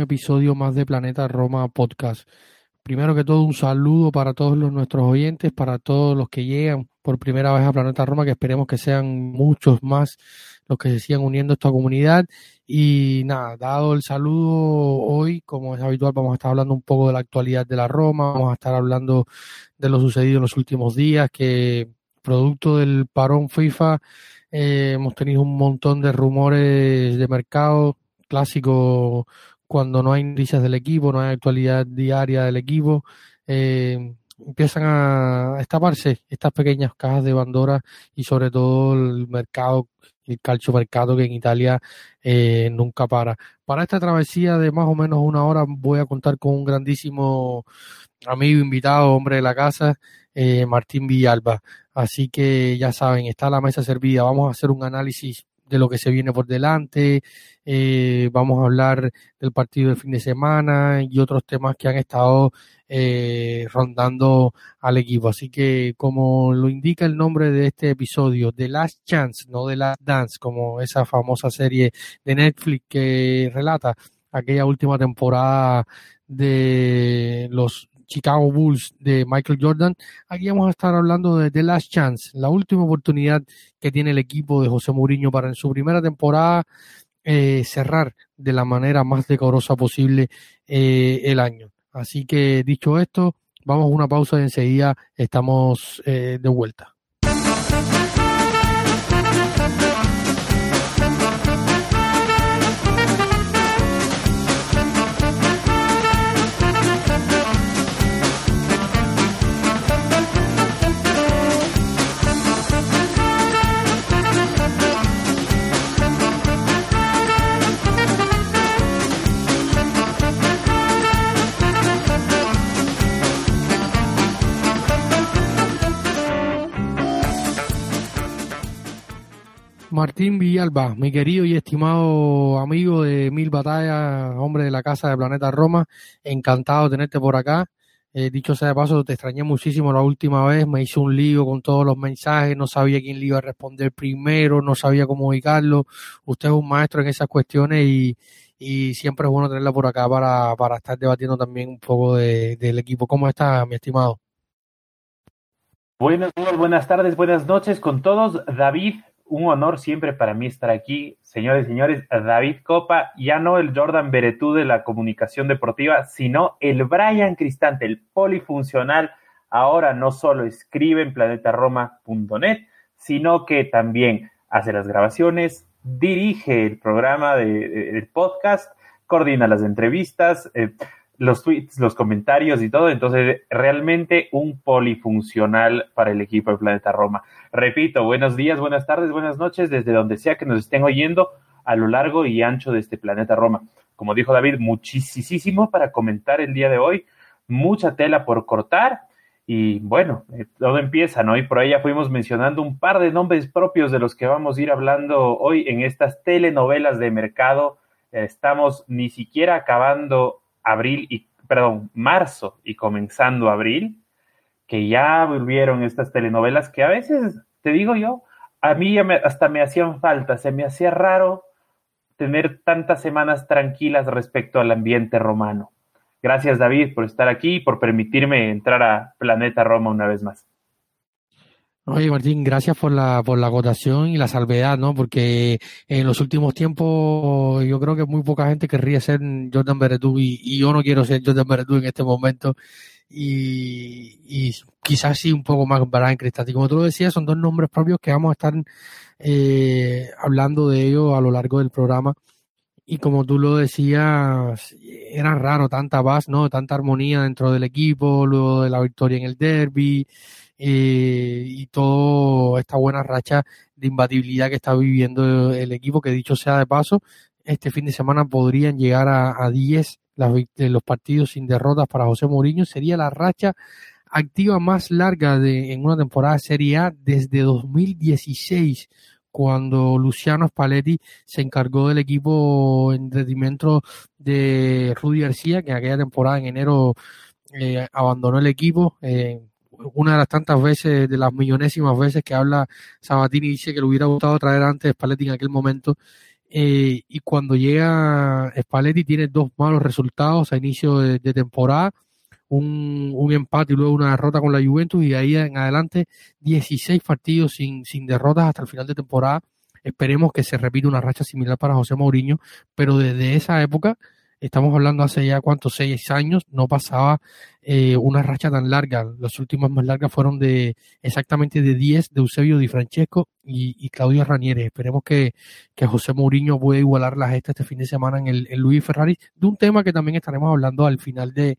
Episodio más de Planeta Roma Podcast. Primero que todo, un saludo para todos los, nuestros oyentes, para todos los que llegan por primera vez a Planeta Roma, que esperemos que sean muchos más los que se sigan uniendo a esta comunidad. Y nada, dado el saludo, hoy, como es habitual, vamos a estar hablando un poco de la actualidad de la Roma, vamos a estar hablando de lo sucedido en los últimos días, que producto del parón FIFA, eh, hemos tenido un montón de rumores de mercado clásico cuando no hay noticias del equipo, no hay actualidad diaria del equipo. Eh, empiezan a destaparse estas pequeñas cajas de Bandora y sobre todo el mercado, el calcio mercado que en Italia eh, nunca para. Para esta travesía de más o menos una hora voy a contar con un grandísimo amigo invitado, hombre de la casa, eh, Martín Villalba. Así que ya saben, está la mesa servida. Vamos a hacer un análisis de lo que se viene por delante. Eh, vamos a hablar del partido del fin de semana y otros temas que han estado eh, rondando al equipo. Así que, como lo indica el nombre de este episodio, The Last Chance, no The Last Dance, como esa famosa serie de Netflix que relata aquella última temporada de los Chicago Bulls de Michael Jordan. Aquí vamos a estar hablando de The Last Chance, la última oportunidad que tiene el equipo de José Mourinho para en su primera temporada eh, cerrar de la manera más decorosa posible eh, el año. Así que dicho esto, vamos a una pausa y enseguida estamos eh, de vuelta. Martín Villalba, mi querido y estimado amigo de Mil Batallas, hombre de la casa de Planeta Roma, encantado de tenerte por acá. Eh, dicho sea de paso, te extrañé muchísimo la última vez, me hice un lío con todos los mensajes, no sabía quién le iba a responder primero, no sabía cómo ubicarlo. Usted es un maestro en esas cuestiones y, siempre es bueno tenerla por acá para, estar debatiendo también un poco de, del equipo. ¿Cómo está, mi estimado? Buenos buenas tardes, buenas noches con todos. David, un honor siempre para mí estar aquí. Señores y señores, David Copa, ya no el Jordan Beretú de la comunicación deportiva, sino el Brian Cristante, el polifuncional. Ahora no solo escribe en planetaroma.net, sino que también hace las grabaciones, dirige el programa del podcast, coordina las entrevistas, eh, los tweets, los comentarios y todo. Entonces, realmente un polifuncional para el equipo de Planeta Roma. Repito, buenos días, buenas tardes, buenas noches, desde donde sea que nos estén oyendo a lo largo y ancho de este planeta Roma. Como dijo David, muchísimo para comentar el día de hoy, mucha tela por cortar. Y bueno, eh, todo empieza, ¿no? Y por ahí ya fuimos mencionando un par de nombres propios de los que vamos a ir hablando hoy en estas telenovelas de mercado. Estamos ni siquiera acabando abril y, perdón, marzo y comenzando abril, que ya volvieron estas telenovelas que a veces, te digo yo, a mí ya hasta me hacían falta, se me hacía raro tener tantas semanas tranquilas respecto al ambiente romano. Gracias David por estar aquí y por permitirme entrar a Planeta Roma una vez más. Oye, Martín, gracias por la, por la acotación y la salvedad, ¿no? Porque en los últimos tiempos yo creo que muy poca gente querría ser Jordan Beretú y, yo no quiero ser Jordan Beretú en este momento. y, quizás sí un poco más Brian Cristante. Como tú lo decías, son dos nombres propios que vamos a estar eh, hablando de ellos a lo largo del programa. Y como tú lo decías, era raro tanta paz, ¿no? Tanta armonía dentro del equipo, luego de la victoria en el derby eh, y toda esta buena racha de imbatibilidad que está viviendo el equipo, que dicho sea de paso, este fin de semana podrían llegar a, 10 los partidos sin derrotas para José Mourinho. Sería la racha activa más larga de, en una temporada de Serie A desde 2016, cuando Luciano Spalletti se encargó del equipo en detrimento de Rudy García, que en aquella temporada en enero eh, abandonó el equipo. Eh, una de las tantas veces, de las millonésimas veces que habla Sabatini, dice que le hubiera gustado traer antes Spalletti en aquel momento. Eh, y cuando llega Spalletti tiene dos malos resultados a inicio de, temporada, un, un, empate y luego una derrota con la Juventus y de ahí en adelante 16 partidos sin, sin derrotas hasta el final de temporada. Esperemos que se repita una racha similar para José Mourinho, pero desde esa época estamos hablando hace ya cuántos, seis años, no pasaba eh, una racha tan larga. Las últimas más largas fueron de exactamente de 10 de Eusebio Di Francesco y, Claudio Ranieri. Esperemos que, que José Mourinho pueda igualar la gesta este fin de semana en el en Luis Ferrari, de un tema que también estaremos hablando al final de,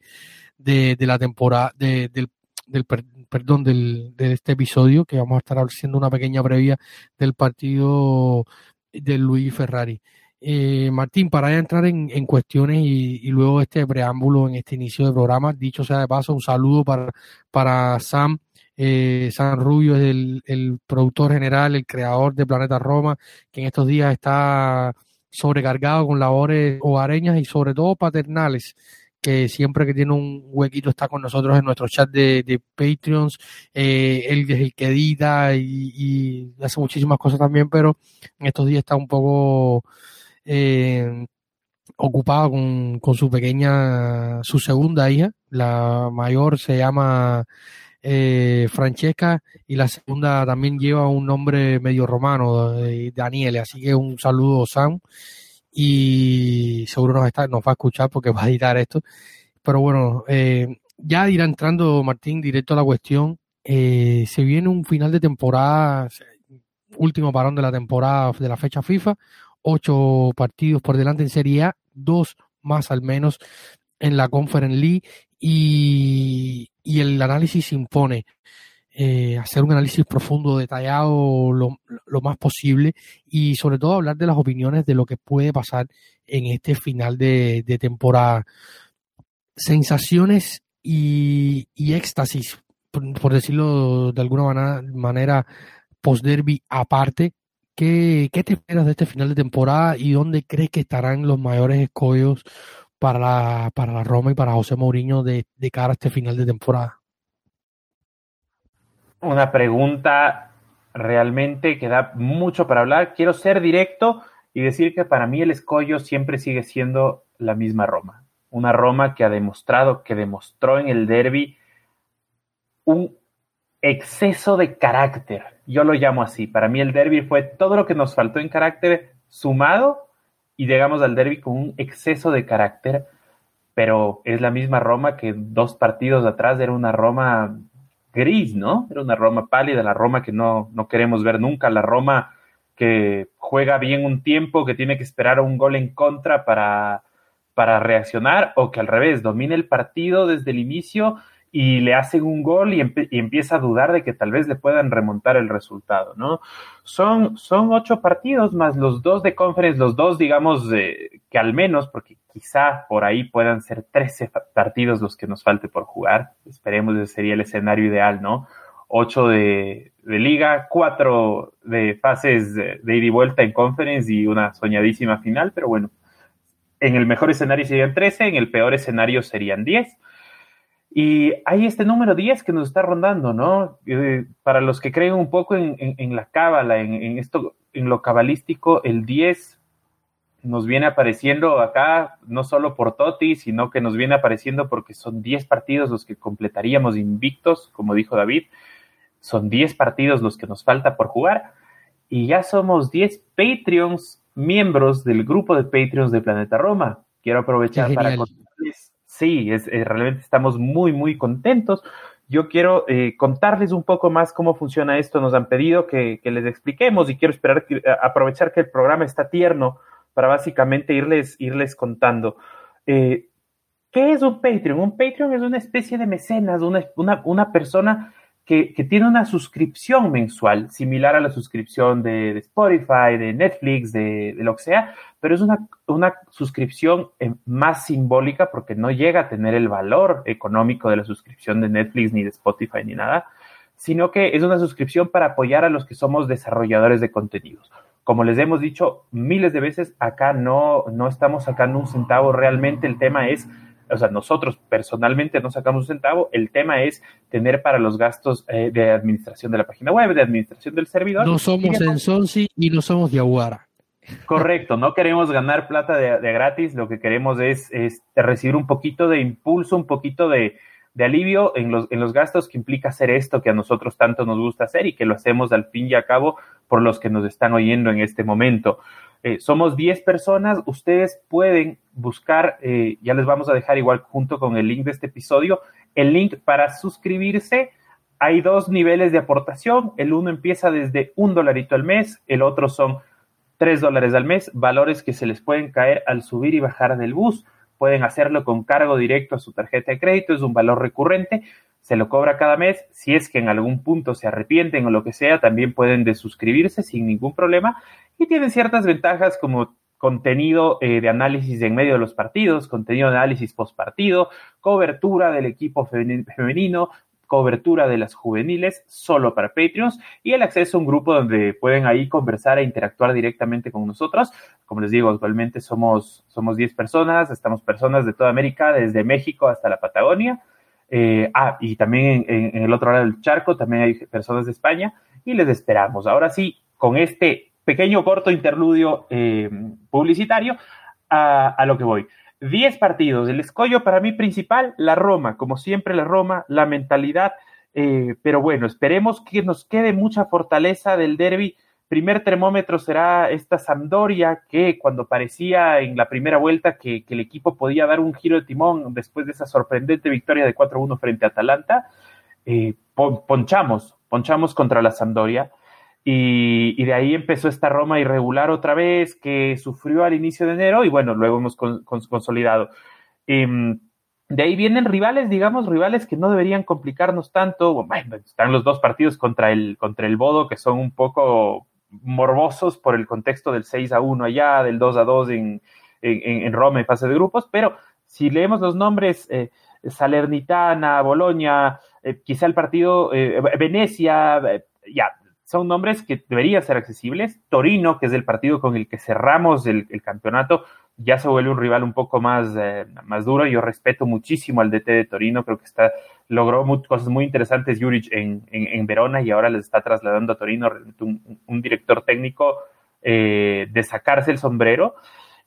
de, de la temporada, de, del, del perdón, del, de este episodio, que vamos a estar haciendo una pequeña previa del partido de Luis Ferrari. Eh, Martín, para entrar en, cuestiones y, luego este preámbulo en este inicio de programa, dicho sea de paso, un saludo para, para Sam. Eh, Sam Rubio es el, el, productor general, el creador de Planeta Roma, que en estos días está sobrecargado con labores hogareñas y sobre todo paternales que siempre que tiene un huequito está con nosotros en nuestro chat de, de Patreons. Eh, él es el que edita y, hace muchísimas cosas también, pero en estos días está un poco eh, ocupado con, con, su pequeña, su segunda hija. La mayor se llama eh, Francesca y la segunda también lleva un nombre medio romano, eh, Daniele. Así que un saludo, Sam. Y seguro nos, está, nos va a escuchar porque va a editar esto. Pero bueno, eh, ya irá entrando Martín directo a la cuestión. Se viene un final de temporada, último parón de la temporada de la fecha FIFA ocho partidos por delante en Serie A, dos más al menos en la Conference League y, y el análisis impone. Eh, hacer un análisis profundo, detallado, lo, lo, más posible y sobre todo hablar de las opiniones de lo que puede pasar en este final de, temporada. Sensaciones y, y éxtasis, por, por, decirlo de alguna manera, manera post-derby aparte, ¿Qué, ¿Qué, te esperas de este final de temporada y dónde crees que estarán los mayores escollos para la, para la Roma y para José Mourinho de, de cara a este final de temporada? Una pregunta realmente que da mucho para hablar. Quiero ser directo y decir que para mí el escollo siempre sigue siendo la misma Roma. Una Roma que ha demostrado, que demostró en el derby un exceso de carácter. Yo lo llamo así. Para mí el derby fue todo lo que nos faltó en carácter sumado y llegamos al derby con un exceso de carácter, pero es la misma Roma que dos partidos atrás era una Roma gris, ¿no? Era una Roma pálida, la Roma que no, no queremos ver nunca, la Roma que juega bien un tiempo, que tiene que esperar un gol en contra para, para reaccionar, o que al revés, domina el partido desde el inicio y le hacen un gol y, empieza a dudar de que tal vez le puedan remontar el resultado, ¿no? Son, son ocho partidos más los dos de conference, los dos, digamos, que al menos, porque quizá por ahí puedan ser trece partidos los que nos falte por jugar. Esperemos, ese sería el escenario ideal, ¿no? Ocho de, liga, cuatro de fases de, de ida y vuelta en conference y una soñadísima final, pero bueno, en el mejor escenario serían trece, en el peor escenario serían diez y hay este número 10 que nos está rondando, ¿no? Eh, para los que creen un poco en, en, en la cábala, en, en, esto, en lo cabalístico, el 10 nos viene apareciendo acá, no solo por Totti, sino que nos viene apareciendo porque son 10 partidos los que completaríamos invictos, como dijo David. Son 10 partidos los que nos falta por jugar. Y ya somos 10 Patreons, miembros del grupo de Patreons de Planeta Roma. Quiero aprovechar para contarles Sí, es, realmente estamos muy, muy contentos. Yo quiero eh, contarles un poco más cómo funciona esto. Nos han pedido que, les expliquemos y quiero esperar aprovechar que el programa está tierno para básicamente irles, irles contando. Eh, ¿Qué es un Patreon? Un Patreon es una especie de mecenas, una, una, una persona que, tiene una suscripción mensual, similar a la suscripción de, Spotify, de Netflix, de, lo que sea, pero es una, una suscripción eh, más simbólica porque no llega a tener el valor económico de la suscripción de Netflix, ni de Spotify, ni nada, sino que es una suscripción para apoyar a los que somos desarrolladores de contenidos. Como les hemos dicho miles de veces, acá no, no estamos sacando un centavo, realmente el tema es o sea, nosotros personalmente no sacamos un centavo, el tema es tener para los gastos eh, de administración de la página web, de administración del servidor. No somos en Sonsi y no somos de Aguara. Correcto, no queremos ganar plata de, gratis, lo que queremos es, recibir un poquito de impulso, un poquito de, alivio en los, en los gastos que implica hacer esto que a nosotros tanto nos gusta hacer y que lo hacemos al fin y a cabo por los que nos están oyendo en este momento. Eh, somos 10 personas, ustedes pueden buscar, eh, ya les vamos a dejar igual junto con el link de este episodio, el link para suscribirse. Hay dos niveles de aportación, el uno empieza desde un dolarito al mes, el otro son tres dólares al mes, valores que se les pueden caer al subir y bajar del bus. Pueden hacerlo con cargo directo a su tarjeta de crédito, es un valor recurrente, se lo cobra cada mes. Si es que en algún punto se arrepienten o lo que sea, también pueden desuscribirse sin ningún problema y tienen ciertas ventajas como contenido eh, de análisis en medio de los partidos, contenido de análisis post partido, cobertura del equipo femenino, cobertura de las juveniles solo para Patreons y el acceso a un grupo donde pueden ahí conversar e interactuar directamente con nosotros. Como les digo, actualmente somos, somos 10 personas, estamos personas de toda América, desde México hasta la Patagonia. Eh, ah, y también en, en, el otro lado del charco también hay personas de España y les esperamos. Ahora sí, con este pequeño corto interludio eh, publicitario a, lo que voy. Diez partidos. El escollo para mí principal, la Roma. Como siempre, la Roma, la mentalidad. Eh, pero bueno, esperemos que nos quede mucha fortaleza del derby. Primer termómetro será esta Sampdoria, que cuando parecía en la primera vuelta que, el equipo podía dar un giro de timón después de esa sorprendente victoria de 4-1 frente a Atalanta, eh, ponchamos, ponchamos contra la Sampdoria. Y, de ahí empezó esta Roma irregular otra vez, que sufrió al inicio de enero y bueno, luego hemos consolidado. Em, de ahí vienen rivales, digamos, rivales que no deberían complicarnos tanto. Bueno, están los dos partidos contra el, contra el Bodo, que son un poco morbosos por el contexto del 6 a 1 allá, del 2 a 2 en, en, Roma en fase de grupos, pero si leemos los nombres, eh, Salernitana, Boloña, eh, quizá el partido eh, Venecia, ya, son nombres que deberían ser accesibles. Torino, que es el partido con el que cerramos el, campeonato, ya se vuelve un rival un poco más, eh, más duro. Yo respeto muchísimo al DT de Torino, creo que está, logró cosas muy interesantes Juric en, en, Verona y ahora les está trasladando a Torino un, director técnico eh, de sacarse el sombrero.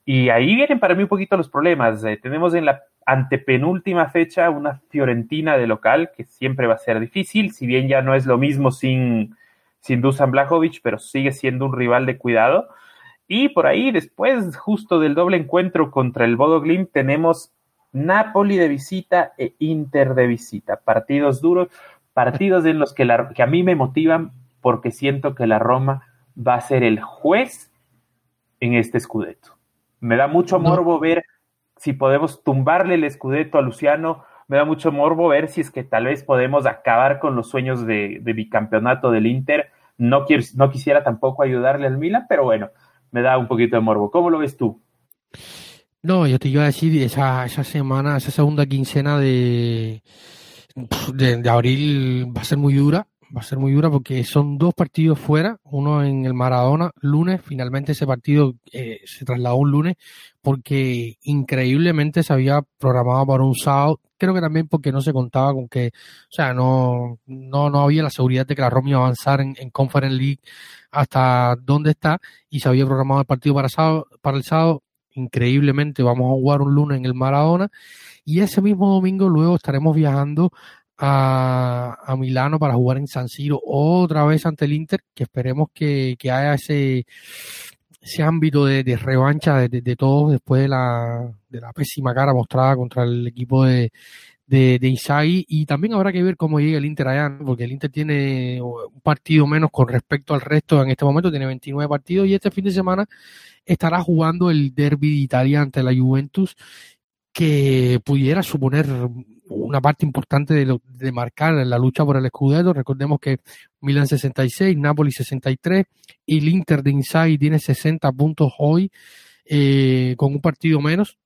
Y ahí vienen para mí un poquito los problemas. Eh, tenemos en la antepenúltima fecha una Fiorentina de local, que siempre va a ser difícil, si bien ya no es lo mismo sin sin Dusan Blajovic, pero sigue siendo un rival de cuidado. Y por ahí, después, justo del doble encuentro contra el Bodo Glimt, tenemos Napoli de visita e Inter de visita. Partidos duros, partidos en los que, que a mí me motivan porque siento que la Roma va a ser el juez en este escudeto. Me da mucho morbo ver si podemos tumbarle el escudeto a Luciano. Me da mucho morbo ver si es que tal vez podemos acabar con los sueños de, de bicampeonato del Inter no, no quisiera tampoco ayudarle al Milan, pero bueno, me da un poquito de morbo. ¿Cómo lo ves tú? No, yo te iba a decir, esa, esa semana, esa segunda quincena de, de, abril va a ser muy dura, va a ser muy dura porque son dos partidos fuera, uno en el Maradona, lunes, finalmente ese partido eh, se trasladó un lunes porque increíblemente se había programado para un sábado, creo que también porque no se contaba con que, o sea, no, no, no había la seguridad de que la Roma iba a avanzar en, en Conference League hasta dónde está y se había programado el partido para, sábado, para el sábado. Increíblemente vamos a jugar un lunes en el Maradona y ese mismo domingo luego estaremos viajando a, a, Milano para jugar en San Siro otra vez ante el Inter, que esperemos que, que haya ese, ese ámbito de, revancha de, todos después de la, de la pésima cara mostrada contra el equipo de, de, de y también habrá que ver cómo llega el Inter allá, porque el Inter tiene un partido menos con respecto al resto en este momento, tiene 29 partidos y este fin de semana estará jugando el derby de Italia ante la Juventus que pudiera suponer una parte importante de, lo, de marcar la lucha por el Scudetto. Recordemos que Milan 66, Napoli 63 y el Inter de Inzaghi tiene 60 puntos hoy eh, con un partido menos.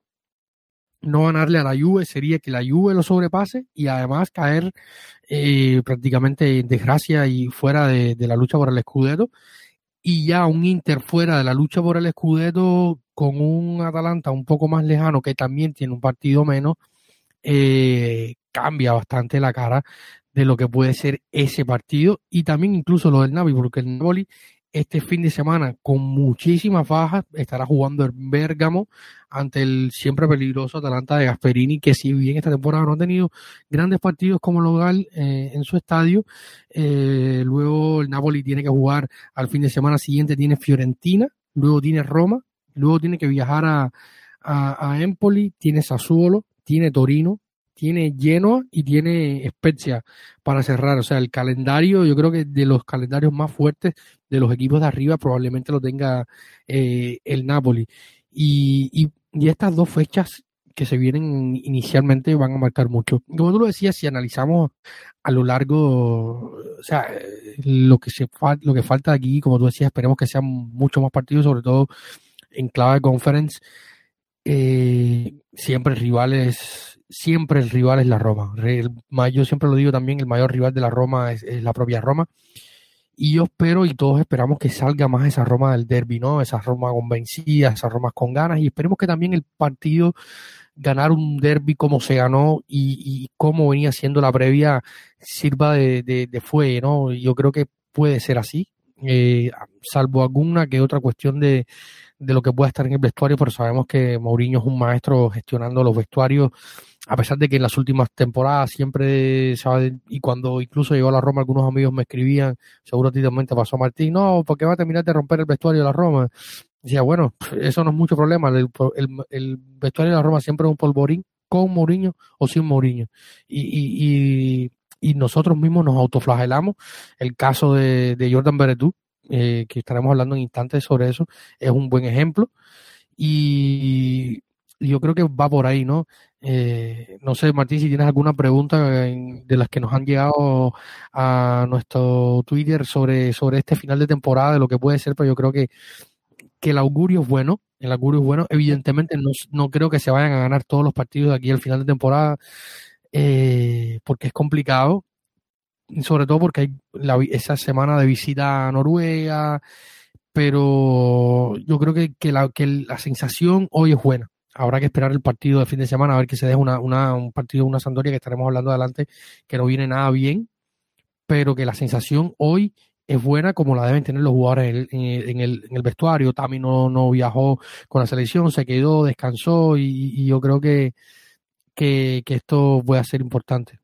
No ganarle a la Juve sería que la Juve lo sobrepase y además caer eh, prácticamente en desgracia y fuera de, la lucha por el Scudetto y ya un Inter fuera de la lucha por el Scudetto con un Atalanta un poco más lejano que también tiene un partido menos, eh, cambia bastante la cara de lo que puede ser ese partido y también incluso lo del Navi, porque el Napoli este fin de semana con muchísimas bajas estará jugando en Bérgamo ante el siempre peligroso Atalanta de Gasperini, que si bien esta temporada no ha tenido grandes partidos como local eh, en su estadio, eh, luego el Napoli tiene que jugar al fin de semana siguiente, tiene Fiorentina, luego tiene Roma, luego tiene que viajar a, a, a Empoli, tiene Sassuolo, tiene Torino, tiene Genoa y tiene Spezia para cerrar. O sea, el calendario, yo creo que de los calendarios más fuertes de los equipos de arriba probablemente lo tenga eh, el Napoli. Y, y, estas dos fechas que se vienen inicialmente van a marcar mucho. Como tú lo decías, si analizamos a lo largo, o sea, lo que, se lo que falta aquí, como tú decías, esperemos que sean muchos más partidos, sobre todo en clave conference. Eh, siempre rivales siempre el rival es la Roma. yo siempre lo digo también, el mayor rival de la Roma es, la propia Roma. Y yo espero y todos esperamos que salga más esa Roma del derby, ¿no? Esa Roma convencida, esa Roma con ganas. Y esperemos que también el partido ganar un derby como se ganó y, y como venía siendo la previa sirva de, de, de fuelle, ¿no? Yo creo que puede ser así, eh, salvo alguna que otra cuestión de, de lo que pueda estar en el vestuario, pero sabemos que Mourinho es un maestro gestionando los vestuarios a pesar de que en las últimas temporadas siempre, y cuando incluso llegó a la Roma, algunos amigos me escribían, seguro también pasó Martín, no, porque va a terminar de romper el vestuario de la Roma. Decía, bueno, eso no es mucho problema, el, el, vestuario de la Roma siempre es un polvorín con Mourinho o sin Mourinho. Y, y, y, nosotros mismos nos autoflagelamos. El caso de, de Jordan Beretú, eh, que estaremos hablando en instantes sobre eso, es un buen ejemplo. Y yo creo que va por ahí, ¿no? Eh, no sé, Martín, si tienes alguna pregunta de las que nos han llegado a nuestro Twitter sobre, sobre este final de temporada, de lo que puede ser, pero yo creo que, que el augurio es bueno. El augurio es bueno. Evidentemente, no, no creo que se vayan a ganar todos los partidos de aquí al final de temporada, eh, porque es complicado. Sobre todo porque hay esa semana de visita a Noruega, pero yo creo que, que, la, que la sensación hoy es buena habrá que esperar el partido de fin de semana a ver que se deje una, una, un partido, una Sandoria que estaremos hablando adelante, que no viene nada bien, pero que la sensación hoy es buena como la deben tener los jugadores en el, en el, en el vestuario. Tami no, no viajó con la selección, se quedó, descansó y, yo creo que, que, que, esto puede ser importante.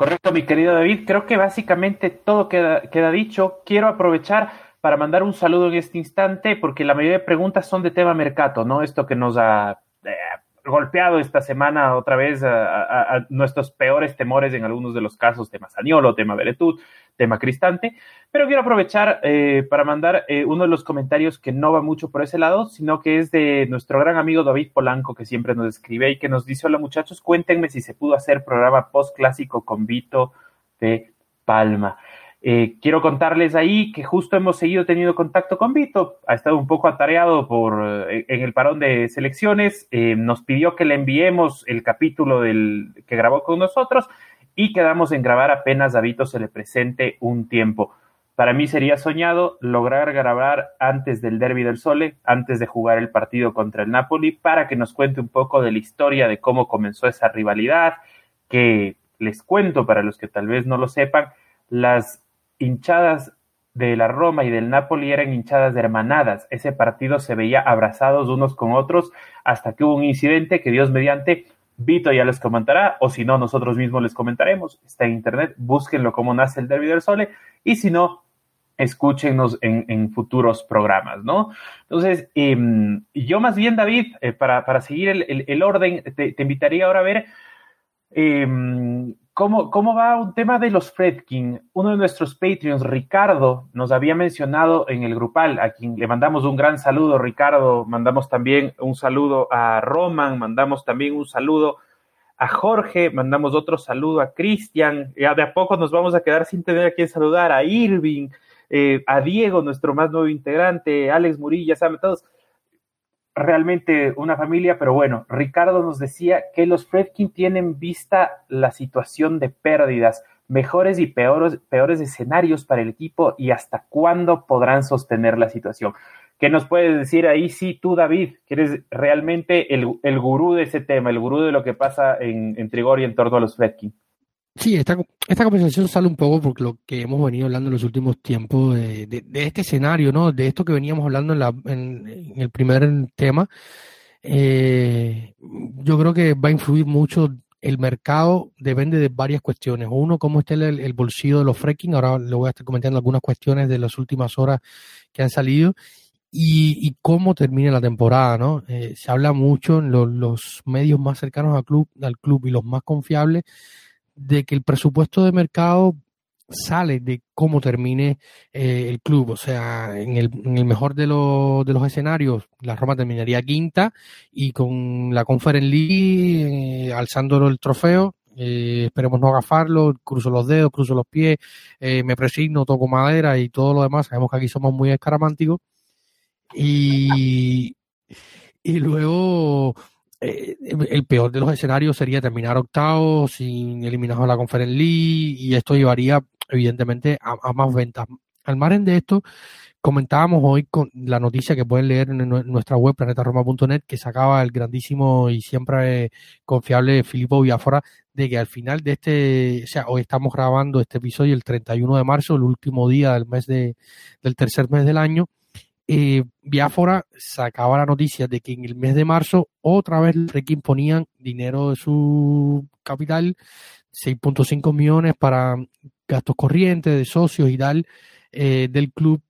Correcto, mi querido David. Creo que básicamente todo queda, dicho. Quiero aprovechar para mandar un saludo en este instante, porque la mayoría de preguntas son de tema mercado, ¿no? Esto que nos ha golpeado esta semana otra vez a, nuestros peores temores en algunos de los casos, tema Saniolo, tema Beretud, tema Cristante. Pero quiero aprovechar eh, para mandar eh, uno de los comentarios que no va mucho por ese lado, sino que es de nuestro gran amigo David Polanco, que siempre nos escribe y que nos dice: Hola muchachos, cuéntenme si se pudo hacer programa post clásico con Vito de Palma. Eh, quiero contarles ahí que justo hemos seguido teniendo contacto con Vito, ha estado un poco atareado por, eh, en el parón de selecciones, eh, nos pidió que le enviemos el capítulo del, que grabó con nosotros y quedamos en grabar apenas a Vito se le presente un tiempo. Para mí sería soñado lograr grabar antes del Derby del Sole, antes de jugar el partido contra el Napoli, para que nos cuente un poco de la historia de cómo comenzó esa rivalidad, que les cuento para los que tal vez no lo sepan, las hinchadas de la Roma y del Napoli eran hinchadas hermanadas. Ese partido se veía abrazados unos con otros hasta que hubo un incidente que Dios mediante Vito ya les comentará, o si no, nosotros mismos les comentaremos. Está en internet, búsquenlo cómo nace el Derby del Sole, y si no, escúchenos en, futuros programas, ¿no? Entonces, em, yo más bien, David, eh, para, seguir el, orden, te, invitaría ahora a ver em, cómo, cómo va un tema de los Fredkin. Uno de nuestros Patreons, Ricardo, nos había mencionado en el grupal, a quien le mandamos un gran saludo, Ricardo, mandamos también un saludo a Roman, mandamos también un saludo a Jorge, mandamos otro saludo a Cristian, ya de a poco nos vamos a quedar sin tener a quien saludar, a Irving, eh, a Diego, nuestro más nuevo integrante, Alex Murilla, saben todos, realmente una familia, pero bueno, Ricardo nos decía que los Fredkin tienen vista la situación de pérdidas, mejores y peores, peores escenarios para el equipo y hasta cuándo podrán sostener la situación. ¿Qué nos puedes decir ahí? Sí, tú, David, que eres realmente el, gurú de ese tema, el gurú de lo que pasa en, en Trigor y en torno a los Fredkin. Sí, esta, esta conversación sale un poco porque lo que hemos venido hablando en los últimos tiempos de, este escenario, ¿no? De esto que veníamos hablando en, la, en, el primer tema. Eh, yo creo que va a influir mucho el mercado, depende de varias cuestiones. Uno, cómo está el, el bolsillo de los fracking. Ahora le voy a estar comentando algunas cuestiones de las últimas horas que han salido. Y, y cómo termina la temporada, ¿no? Eh, se habla mucho en los medios más cercanos al club, al club y los más confiables de que el presupuesto de mercado sale de cómo termine eh, el club. O sea, en el, en el mejor de, los de los escenarios, la Roma terminaría quinta y con la Conference League eh, alzándolo el trofeo. Eh, esperemos no agafarlo, cruzo los dedos, cruzo los pies, me presigno, toco madera y todo lo demás. Sabemos que aquí somos muy escaramánticos. Y, y luego eh, el peor de los escenarios sería terminar octavo sin eliminados a la Conference League y esto llevaría evidentemente a, más ventas. Al margen de esto, comentábamos hoy con la noticia que pueden leer en nuestra web planetaroma.net que sacaba el grandísimo y siempre confiable Filippo Biafora de que al final de este, o sea, hoy estamos grabando este episodio el 31 de marzo, el último día del mes de, del tercer mes del año, eh, Biafora sacaba la noticia de que en el mes de marzo otra vez los Requiem ponían dinero de su capital, 6.5 millones para gastos corrientes de socios y tal eh, del club.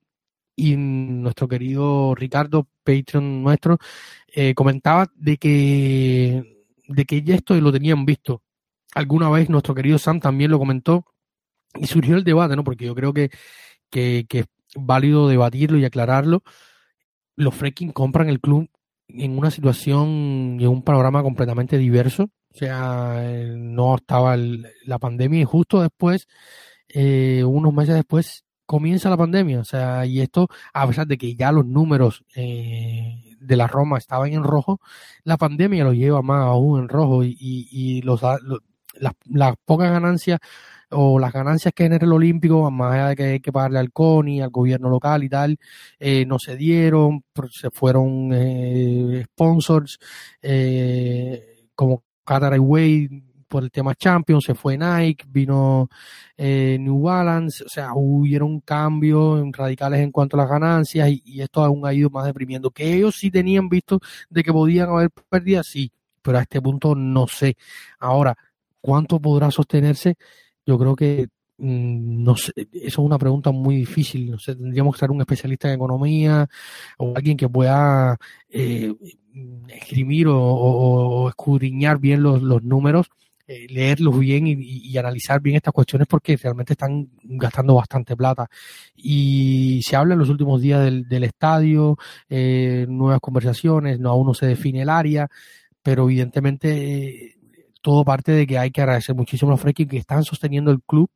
Y nuestro querido Ricardo, Patreon nuestro, eh, comentaba de que, de que ya esto lo tenían visto. Alguna vez nuestro querido Sam también lo comentó y surgió el debate, ¿no? Porque yo creo que, que, que válido debatirlo y aclararlo. Los Freaking compran el club en una situación y en un panorama completamente diverso. O sea, no estaba la pandemia y justo después, eh, unos meses después, comienza la pandemia. O sea, y esto, a pesar de que ya los números eh, de la Roma estaban en rojo, la pandemia lo lleva más aún en rojo y, y, los, las pocas ganancias o las ganancias que genera el Olímpico, más allá de que hay que pagarle al CONI, al gobierno local y tal, eh, no se dieron, se fueron eh, sponsors eh, como Qatar Airways por el tema Champions, se fue Nike, vino eh, New Balance, o sea, hubieron cambios radicales en cuanto a las ganancias y, y, esto aún ha ido más deprimiendo. Que ellos sí tenían visto de que podían haber pérdidas, sí, pero a este punto no sé. Ahora, ¿cuánto podrá sostenerse? Yo creo que mm, no sé, eso es una pregunta muy difícil. No sé, tendríamos que ser un especialista en economía o alguien que pueda eh, escribir o, escudriñar bien los, los números, eh, leerlos bien y, analizar bien estas cuestiones porque realmente están gastando bastante plata. Y se habla en los últimos días del, del estadio, eh, nuevas conversaciones, no aún no se define el área, pero evidentemente todo parte de que hay que agradecer muchísimo a los que están sosteniendo el club,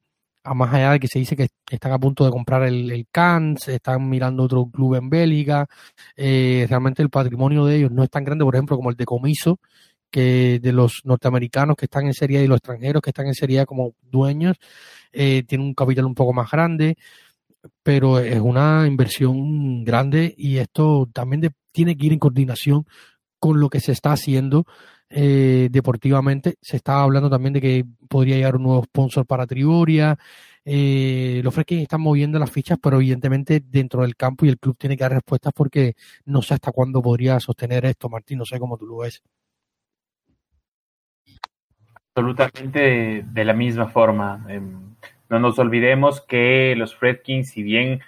a más allá de que se dice que están a punto de comprar el, el Cannes, están mirando otro club en Bélgica, eh, realmente el patrimonio de ellos no es tan grande, por ejemplo, como el de Comiso, que de los norteamericanos que están en Serie y los extranjeros que están en Serie como dueños, eh, tiene un capital un poco más grande, pero es una inversión grande y esto también tiene que ir en coordinación con lo que se está haciendo eh, deportivamente. Se estaba hablando también de que podría llegar un nuevo sponsor para Triboria. Eh, los Fresquins están moviendo las fichas, pero evidentemente dentro del campo y el club tiene que dar respuestas porque no sé hasta cuándo podría sostener esto, Martín. No sé cómo tú lo ves. Absolutamente de, la misma forma. Em, no nos olvidemos que los Fredkins, si bien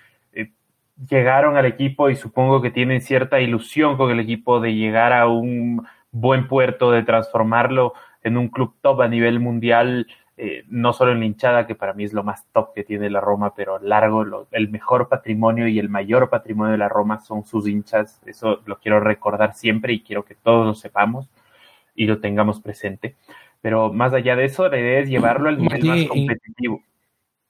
llegaron al equipo y supongo que tienen cierta ilusión con el equipo de llegar a un buen puerto, de transformarlo en un club top a nivel mundial, eh, no solo en la hinchada, que para mí es lo más top que tiene la Roma, pero largo, el mejor patrimonio y el mayor patrimonio de la Roma son sus hinchas. Eso lo quiero recordar siempre y quiero que todos lo sepamos y lo tengamos presente. Pero más allá de eso, la idea es llevarlo al nivel más competitivo.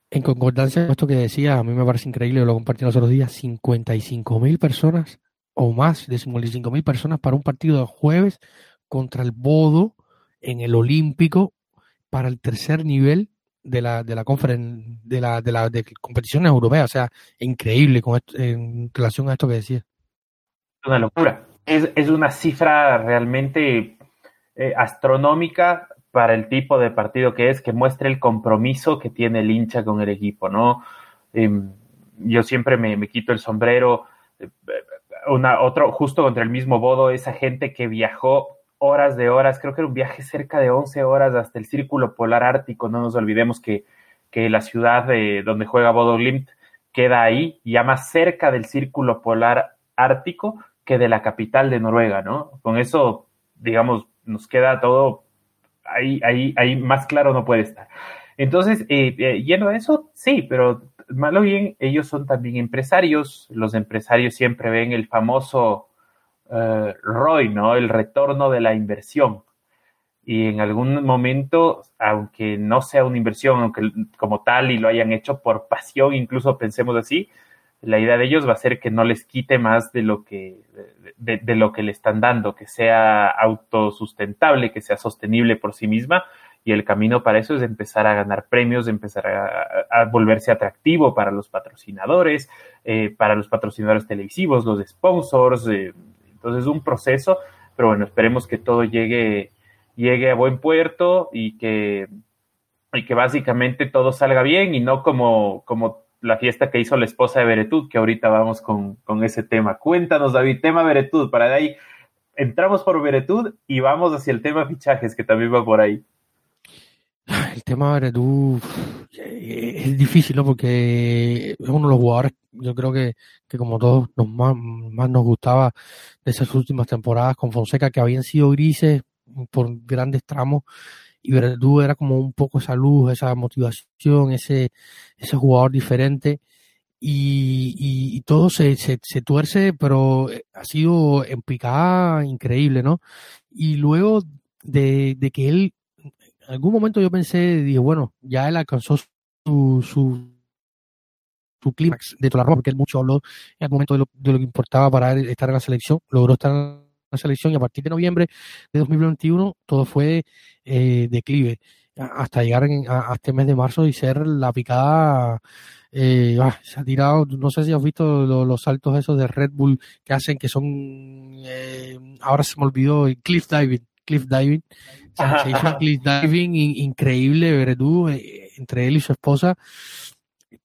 En concordancia con esto que decía, a mí me parece increíble, lo compartí los otros días, 55 mil personas o más de 55 mil personas para un partido de jueves contra el Bodo en el Olímpico para el tercer nivel de la de la de la de la de competiciones europeas, o sea, increíble en relación a esto que decía. Una locura. Es, es una cifra realmente eh, astronómica para el tipo de partido que es, que muestre el compromiso que tiene el hincha con el equipo, ¿no? Em, yo siempre me, quito el sombrero, eh, una, otro, justo contra el mismo Bodo, esa gente que viajó horas de horas, creo que era un viaje cerca de 11 horas hasta el Círculo Polar Ártico, no nos olvidemos que, que la ciudad de, donde juega Bodo Glimt queda ahí, ya más cerca del Círculo Polar Ártico que de la capital de Noruega, ¿no? Con eso, digamos, nos queda todo ahí, ahí, ahí más claro no puede estar. Entonces, eh, eh, lleno de eso, sí, pero malo bien, ellos son también empresarios. Los empresarios siempre ven el famoso uh, ROI, ¿no? El retorno de la inversión. Y en algún momento, aunque no sea una inversión, aunque como tal y lo hayan hecho por pasión, incluso pensemos así, la idea de ellos va a ser que no les quite más de lo que, de, lo que le están dando, que sea autosustentable, que sea sostenible por sí misma. Y el camino para eso es empezar a ganar premios, empezar a, volverse atractivo para los patrocinadores, eh, para los patrocinadores televisivos, los sponsors. Eh, entonces es un proceso, pero bueno, esperemos que todo llegue, llegue a buen puerto y que, y que básicamente todo salga bien y no como, como la fiesta que hizo la esposa de Beretud, que ahorita vamos con, ese tema. Cuéntanos, David, tema Beretud, para de ahí entramos por Beretud y vamos hacia el tema fichajes, que también va por ahí. El tema Beretud es difícil, ¿no? Porque es uno de los jugadores, yo creo que, que como todos nos más, más nos gustaba de esas últimas temporadas con Fonseca, que habían sido grises por grandes tramos y Verdú era como un poco esa luz, esa motivación, ese, ese jugador diferente. Y, todo se, se, tuerce, pero eh, ha sido en picada increíble, ¿no? Y luego de, de, que él, en algún momento yo pensé, dije, bueno, ya él alcanzó su, su, su clímax de toda la ropa, porque él mucho habló en el momento de lo, de lo que importaba para él estar en la selección, logró estar en la selección y a partir de noviembre de 2021 todo fue eh, declive. Hasta llegar a, este mes de marzo y ser la picada eh, ah, se ha tirado no sé si has visto los saltos esos de Red Bull que hacen que son eh, ahora se me olvidó cliff diving cliff diving. Se hizo cliff diving increíble verdú entre él y su esposa.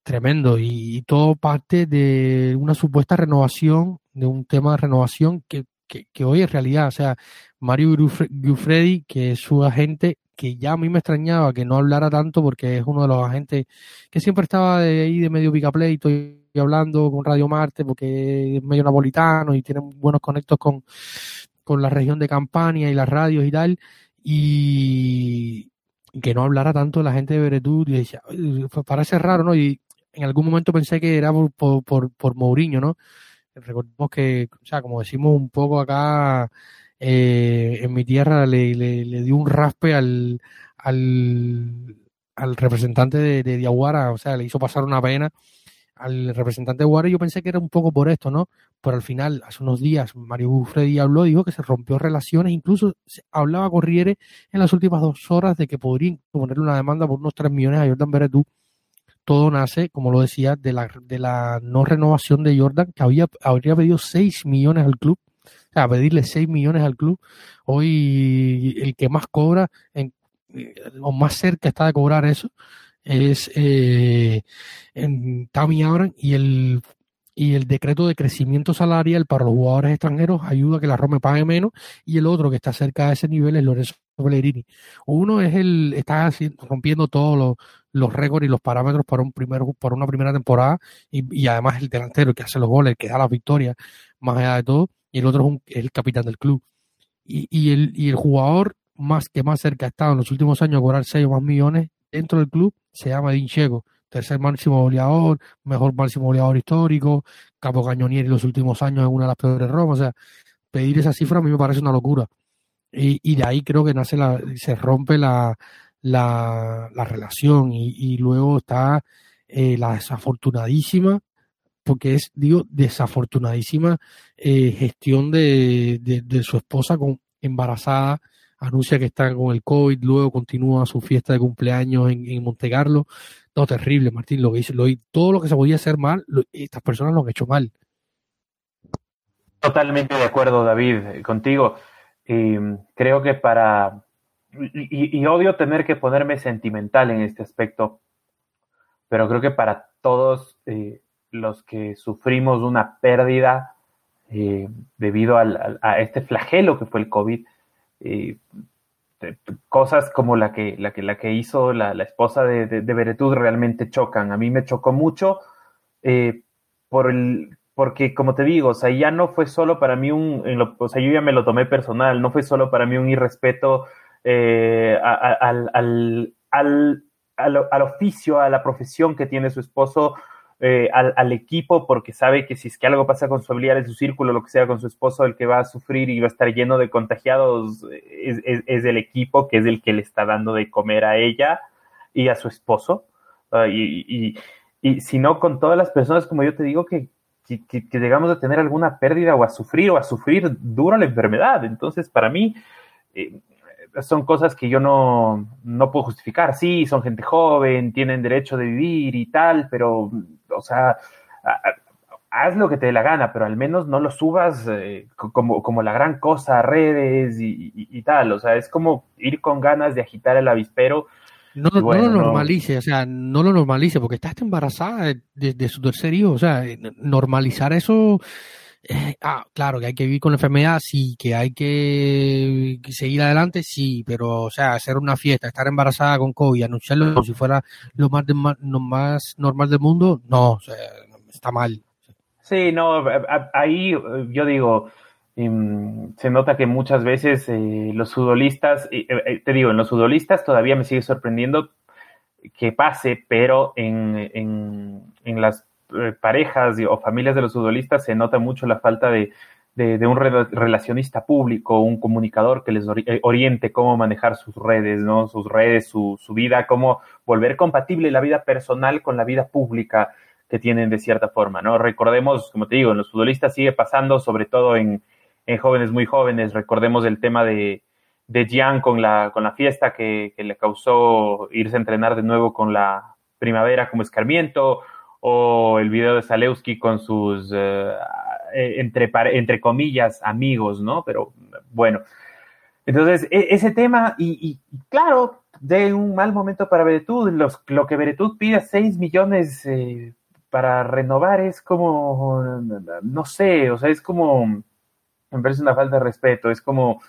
Tremendo. Y, y, todo parte de una supuesta renovación de un tema de renovación que que, hoy es realidad. O sea, Mario Giuffredi, que es su agente, que ya a mí me extrañaba que no hablara tanto porque es uno de los agentes que siempre estaba de ahí de medio picapleito y hablando con Radio Marte porque es medio napolitano y tiene buenos conectos con, con la región de Campania y las radios y tal. Y que no hablara tanto la gente de Beretud y decía, parece raro, ¿no? Y en algún momento pensé que era por, por, por, Mourinho, ¿no? Recordemos que, o sea, como decimos un poco acá eh, en mi tierra, le, le, dio un raspe al, al, al representante de, de, Diaguara, o sea, le hizo pasar una pena al representante de Diaguara. Yo pensé que era un poco por esto, ¿no? Pero al final, hace unos días, Mario Freddy habló, dijo que se rompió relaciones, incluso hablaba Corriere en las últimas dos horas de que podrían ponerle una demanda por unos 3 millones a Jordan Beretú todo nace, como lo decía, de la, de la no renovación de Jordan, que había, habría pedido 6 millones al club. O sea, pedirle 6 millones al club. Hoy el que más cobra, en, o más cerca está de cobrar eso, es eh, Tammy Abraham y el y el decreto de crecimiento salarial para los jugadores extranjeros ayuda a que la Roma pague menos y el otro que está cerca de ese nivel es Lorenzo Pellegrini. Uno es el está rompiendo todos los récords y los parámetros para un primer, para una primera temporada y, además el delantero que hace los goles, que da las victorias, más allá de todo, y el otro es, el capitán del club. Y, y, el, y el jugador más que más cerca ha estado en los últimos años a cobrar 6 o más millones dentro del club se llama Edin Checo, tercer máximo goleador, mejor máximo goleador histórico, capo cañonieri en los últimos años en una de las peores Romas, o sea, pedir esa cifra a mí me parece una locura. Y, de ahí creo que nace la, se rompe la, la, la relación y, luego está eh, la desafortunadísima, porque es, digo, desafortunadísima eh, gestión de, de, de, su esposa con embarazada, anuncia que está con el COVID, luego continúa su fiesta de cumpleaños en, en Monte Carlo. No, terrible, Martín, lo que hizo, lo, todo lo que se podía hacer mal, estas personas lo han hecho mal. Totalmente de acuerdo, David, contigo. Eh, creo que para y, y, odio tener que ponerme sentimental en este aspecto, pero creo que para todos eh, los que sufrimos una pérdida eh, debido al, a este flagelo que fue el COVID, eh, cosas como la que, la que, la que hizo la, la esposa de, de, de, Beretud realmente chocan. A mí me chocó mucho eh, por el, porque como te digo, o sea, ya no fue solo para mí un, lo, o sea, yo ya me lo tomé personal, no fue solo para mí un irrespeto eh, al, al, al, al, oficio, a la profesión que tiene su esposo, eh, al, al, equipo, porque sabe que si es que algo pasa con su habilidad en su círculo, lo que sea con su esposo, el que va a sufrir y va a estar lleno de contagiados es, es, el equipo, que es el que le está dando de comer a ella y a su esposo. Uh, y, y, y si no, con todas las personas, como yo te digo, que, que, que, llegamos a tener alguna pérdida o a sufrir o a sufrir duro la enfermedad. Entonces, para mí, eh, son cosas que yo no, no puedo justificar. Sí, son gente joven, tienen derecho de vivir y tal, pero, o sea, haz lo que te dé la gana, pero al menos no lo subas eh, como, como la gran cosa a redes y, y, y, tal. O sea, es como ir con ganas de agitar el avispero. No, bueno, no lo normalice, no. o sea, no lo normalice, porque estás embarazada de, de, de su tercer hijo. O sea, normalizar eso eh, ah, claro, que hay que vivir con la enfermedad, sí, que hay que, seguir adelante, sí, pero, o sea, hacer una fiesta, estar embarazada con COVID, anunciarlo como si fuera lo más, normal del mundo, no, o sea, está mal. Sí, no, ahí yo digo, se nota que muchas veces eh, los futbolistas, eh, te digo, en los futbolistas todavía me sigue sorprendiendo que pase, pero en, en, en las eh, parejas o familias de los futbolistas se nota mucho la falta de, de, un re relacionista público, un comunicador que les eh, oriente cómo manejar sus redes, ¿no? Sus redes, su, su vida, cómo volver compatible la vida personal con la vida pública que tienen de cierta forma, ¿no? Recordemos, como te digo, en los futbolistas sigue pasando, sobre todo en, en jóvenes muy jóvenes, recordemos el tema de, de Gian con la, con la fiesta que, que le causó irse a entrenar de nuevo con la primavera como escarmiento, o el video de Zalewski con sus, uh, entre, entre comillas, amigos, ¿no? Pero bueno, entonces e ese tema, y, claro, de un mal momento para Beretud, los, lo que Beretud pide 6 millones eh, para renovar es como, no sé, o sea, es como, me parece una falta de respeto, es como,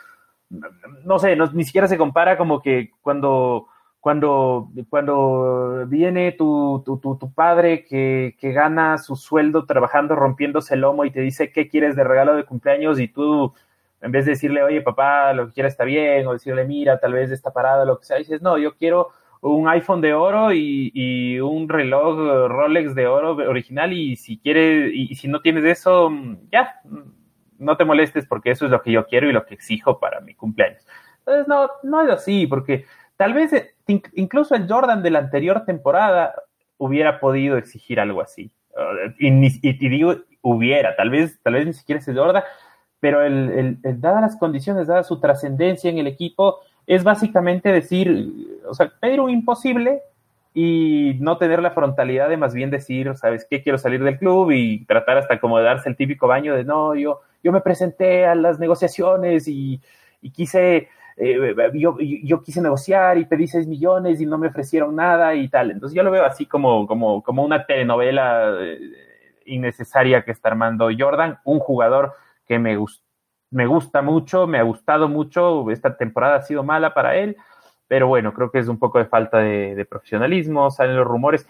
no sé, ni siquiera se compara como que cuando cuando, cuando viene tu, tu, tu, tu padre que, que, gana su sueldo trabajando, rompiéndose el lomo y te dice qué quieres de regalo de cumpleaños y tú, en vez de decirle, oye, papá, lo que quieras está bien, o decirle, mira, tal vez está parada, lo que sea, dices, no, yo quiero un iPhone de oro y, y un reloj Rolex de oro original y si quieres, y, y si no tienes eso, ya, no te molestes porque eso es lo que yo quiero y lo que exijo para mi cumpleaños. Entonces, no, no es así, porque Tal vez eh, incluso el Jordan de la anterior temporada hubiera podido exigir algo así. Y, y, y digo, hubiera, tal vez, tal vez ni siquiera ese Jordan, pero el, el, dadas las condiciones, dada su trascendencia en el equipo, es básicamente decir, o sea, pedir un imposible y no tener la frontalidad de más bien decir, ¿sabes qué? Quiero salir del club y tratar hasta como de darse el típico baño de, no, yo, yo me presenté a las negociaciones y quise eh, yo, yo, quise negociar y pedí 6 millones y no me ofrecieron nada y tal. Entonces yo lo veo así como, como, como una telenovela eh, innecesaria que está armando Jordan, un jugador que me, gust me gusta mucho, me ha gustado mucho, esta temporada ha sido mala para él, pero bueno, creo que es un poco de falta de, profesionalismo, salen los rumores.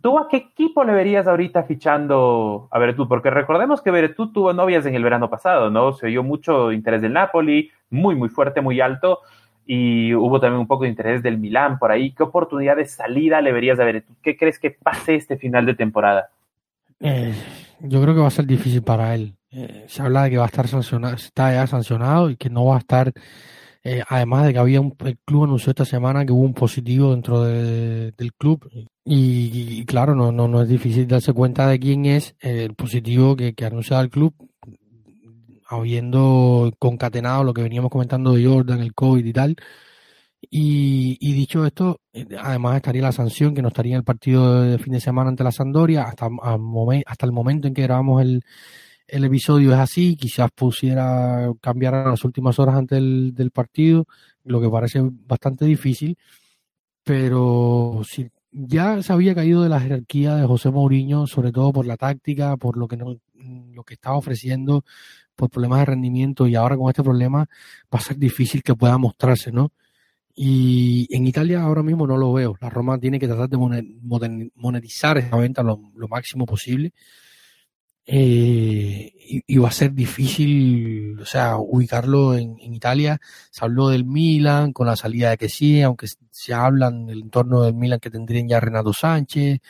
¿Tú a qué equipo le verías ahorita fichando a Beretut? Porque recordemos que Beretut tuvo novias en el verano pasado, ¿no? Se oyó mucho interés del Napoli, muy, muy fuerte, muy alto, y hubo también un poco de interés del Milán por ahí. ¿Qué oportunidad de salida le verías a Beretut? ¿Qué crees que pase este final de temporada? Eh, yo creo que va a ser difícil para él. Eh, se habla de que va a estar sancionado, está ya sancionado y que no va a estar eh, además de que había un, el club anunció esta semana que hubo un positivo dentro del club y, claro, no, no, no es difícil darse cuenta de quién es el positivo que, que el club, habiendo concatenado lo que veníamos comentando de Jordan, el COVID y tal. Y, y, dicho esto, además estaría la sanción que no estaría en el partido de fin de semana ante la Sandoria hasta, hasta el momento en que grabamos el, el episodio es así, quizás pusiera cambiar a las últimas horas antes del, partido, lo que parece bastante difícil, pero si ya se había caído de la jerarquía de José Mourinho, sobre todo por la táctica, por lo que no, lo que estaba ofreciendo, por problemas de rendimiento y ahora con este problema va a ser difícil que pueda mostrarse, ¿no? Y en Italia ahora mismo no lo veo. La Roma tiene que tratar de monetizar esta venta lo máximo posible eh, y, va a ser difícil, o sea, ubicarlo en, Italia. Se habló del Milan con la salida de que sí, aunque se habla en el entorno del Milan que tendrían ya Renato Sánchez.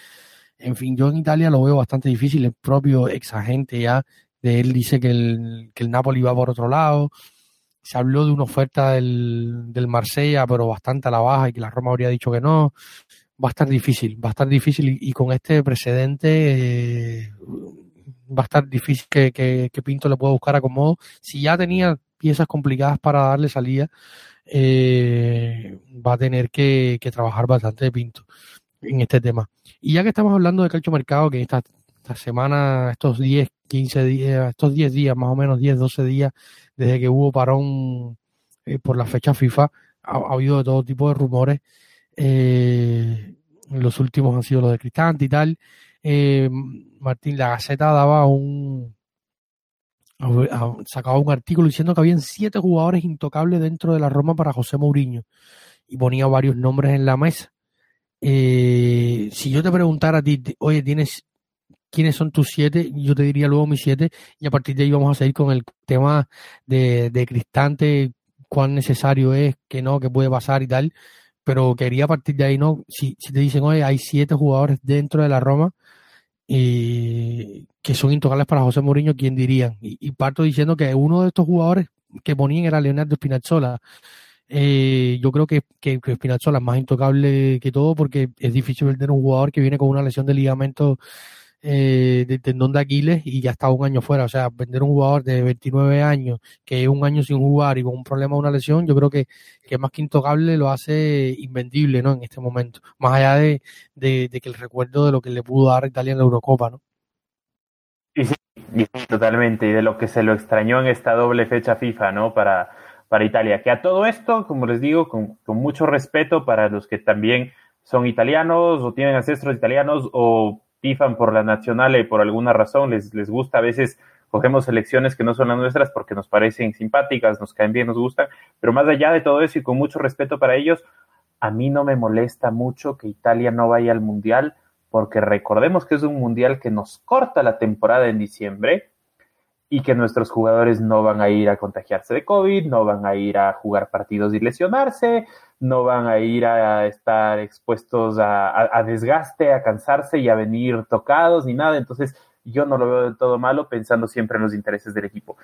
En fin, yo en Italia lo veo bastante difícil. El propio exagente ya de él dice que el, que el Napoli va por otro lado. Se habló de una oferta del, del Marsella, pero bastante a la baja y que la Roma habría dicho que no. Va a estar difícil, va a estar difícil y, con este precedente eh, va a estar difícil que, que, Pinto le pueda buscar acomodo. Si ya tenía piezas complicadas para darle salida, eh, va a tener que, trabajar bastante de Pinto en este tema. Y ya que estamos hablando de calcio mercado, que esta, esta semana, estos 10, 15 días, estos 10 días, más o menos 10, 12 días, desde que hubo parón eh, por la fecha FIFA, ha, habido de todo tipo de rumores. Eh, los últimos han sido los de Cristante y tal eh, Martín, la Gaceta daba un sacaba un artículo diciendo que habían siete jugadores intocables dentro de la Roma para José Mourinho y ponía varios nombres en la mesa. Si yo te preguntara a ti, oye, tienes quiénes son tus siete, yo te diría luego mis siete y a partir de ahí vamos a seguir con el tema de, de Cristante, cuán necesario es, que no, que puede pasar y tal. Pero quería a partir de ahí, ¿no? Si, si te dicen, oye, hay siete jugadores dentro de la Roma, y que son intocables para José Mourinho, ¿quién dirían? Y, parto diciendo que uno de estos jugadores que ponían era Leonardo Spinazzola. Eh, yo creo que, que, Spinazzola es más intocable que todo porque es difícil vender un jugador que viene con una lesión de ligamento eh, de tendón de Aquiles y ya está un año fuera. O sea, vender un jugador de 29 años que es un año sin jugar y con un problema de una lesión, yo creo que, que más que intocable lo hace invendible ¿no? en este momento. Más allá de, de, que el recuerdo de lo que le pudo dar Italia en la Eurocopa. ¿no? Sí, sí, totalmente. Y de lo que se lo extrañó en esta doble fecha FIFA ¿no? para, para Italia. Que a todo esto, como les digo, con mucho respeto para los que también son italianos o tienen ancestros italianos o tifan por la nacional y por alguna razón les, les gusta. A veces cogemos elecciones que no son las nuestras porque nos parecen simpáticas, nos caen bien, nos gustan, pero más allá de todo eso y con mucho respeto para ellos, a mí no me molesta mucho que Italia no vaya al Mundial, porque recordemos que es un Mundial que nos corta la temporada en diciembre y que nuestros jugadores no van a ir a contagiarse de COVID, no van a ir a jugar partidos y lesionarse, no van a ir a estar expuestos a, desgaste, a cansarse y a venir tocados ni nada. Entonces, yo no lo veo del todo malo pensando siempre en los intereses del equipo.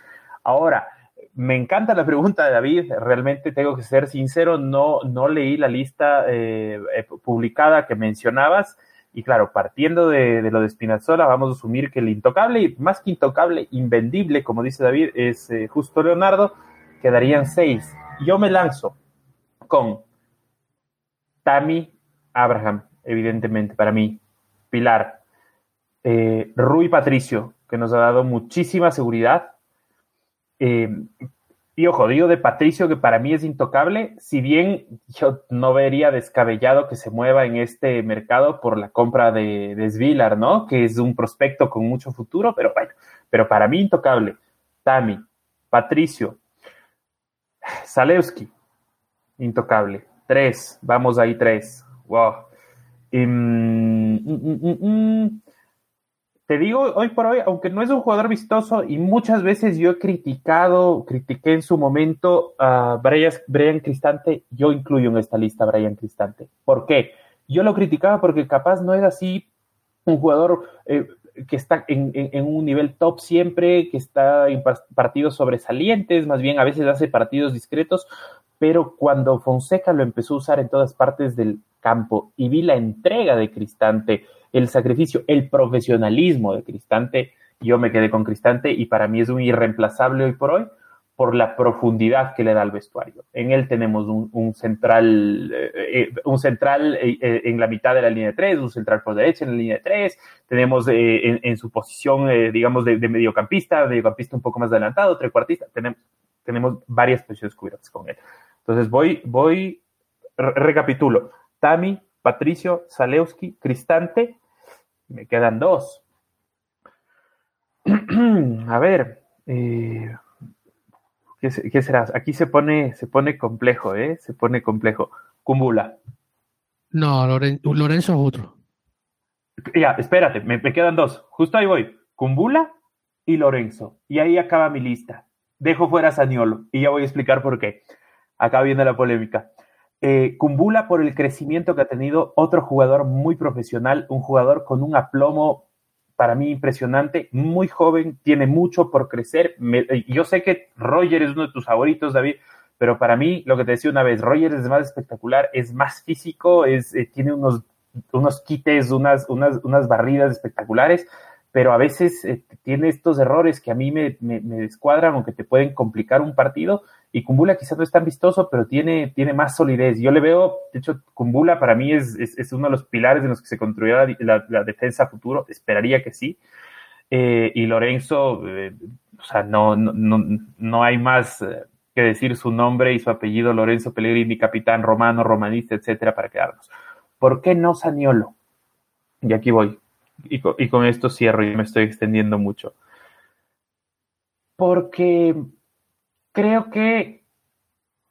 Ahora, me encanta la pregunta de David, realmente tengo que ser sincero, no, no leí la lista eh, eh, publicada que mencionabas. Y claro, partiendo de, lo de Spinazzola, vamos a asumir que el intocable, más que intocable, invendible, como dice David, es eh, justo Leonardo, quedarían seis. Yo me lanzo con Tammy Abraham, evidentemente, para mí, Pilar, eh, Rui Patricio, que nos ha dado muchísima seguridad. Eh, y ojo, digo de Patricio que para mí es intocable, si bien yo no vería descabellado que se mueva en este mercado por la compra de, de ¿no? Que es un prospecto con mucho futuro, pero bueno, pero para mí intocable. Tami, Patricio, Zalewski, intocable. Tres, vamos ahí tres. Wow. Mm, mm, mm, te digo, hoy por hoy, aunque no es un jugador vistoso y muchas veces yo he criticado, critiqué en su momento a Brian, Cristante, yo incluyo en esta lista a Brian Cristante. ¿Por qué? Yo lo criticaba porque capaz no es así un jugador eh, que está en, un nivel top siempre, que está en partidos sobresalientes, más bien a veces hace partidos discretos, pero cuando Fonseca lo empezó a usar en todas partes del campo y vi la entrega de Cristante, el sacrificio, el profesionalismo de Cristante, yo me quedé con Cristante y para mí es un irreemplazable hoy por hoy por la profundidad que le da al vestuario. En él tenemos un, central, eh, un central eh, eh, en la mitad de la línea de tres, un central por derecha en la línea de tres, tenemos en, su posición, digamos, de, mediocampista, mediocampista un poco más adelantado, trecuartista, tenemos, tenemos varias posiciones cubiertas con él. Entonces voy, voy, recapitulo. Tami, Patricio, Zalewski, Cristante, me quedan dos. A ver, eh, ¿qué, será? Aquí se pone, se pone complejo, ¿eh? Se pone complejo. Cumbula. No, Lorenzo es otro. Ya, espérate, me, me, quedan dos. Justo ahí voy. Cumbula y Lorenzo. Y ahí acaba mi lista. Dejo fuera a Saniolo y ya voy a explicar por qué. Acá viene la polémica. Eh, Cumbula por el crecimiento que ha tenido otro jugador muy profesional, un jugador con un aplomo para mí impresionante, muy joven, tiene mucho por crecer. Eh, yo sé que Roger es uno de tus favoritos, David, pero para mí, lo que te decía una vez, Roger es más espectacular, es más físico, es, eh, tiene unos, unos quites, unas, unas, unas barridas espectaculares, pero a veces tiene estos errores que a mí me, me, me descuadran o que te pueden complicar un partido y Kumbula quizás no es tan vistoso, pero tiene, tiene más solidez. Yo le veo, de hecho, Kumbula para mí es, es, uno de los pilares en los que se construirá la, defensa futuro, esperaría que sí. Eh, y Lorenzo, eh, o sea, no, no, no, hay más eh, que decir su nombre y su apellido, Lorenzo Pellegrini, capitán romano, romanista, etcétera, para quedarnos. ¿Por qué no Saniolo? Y aquí voy. Y y con esto cierro y me estoy extendiendo mucho. Porque creo que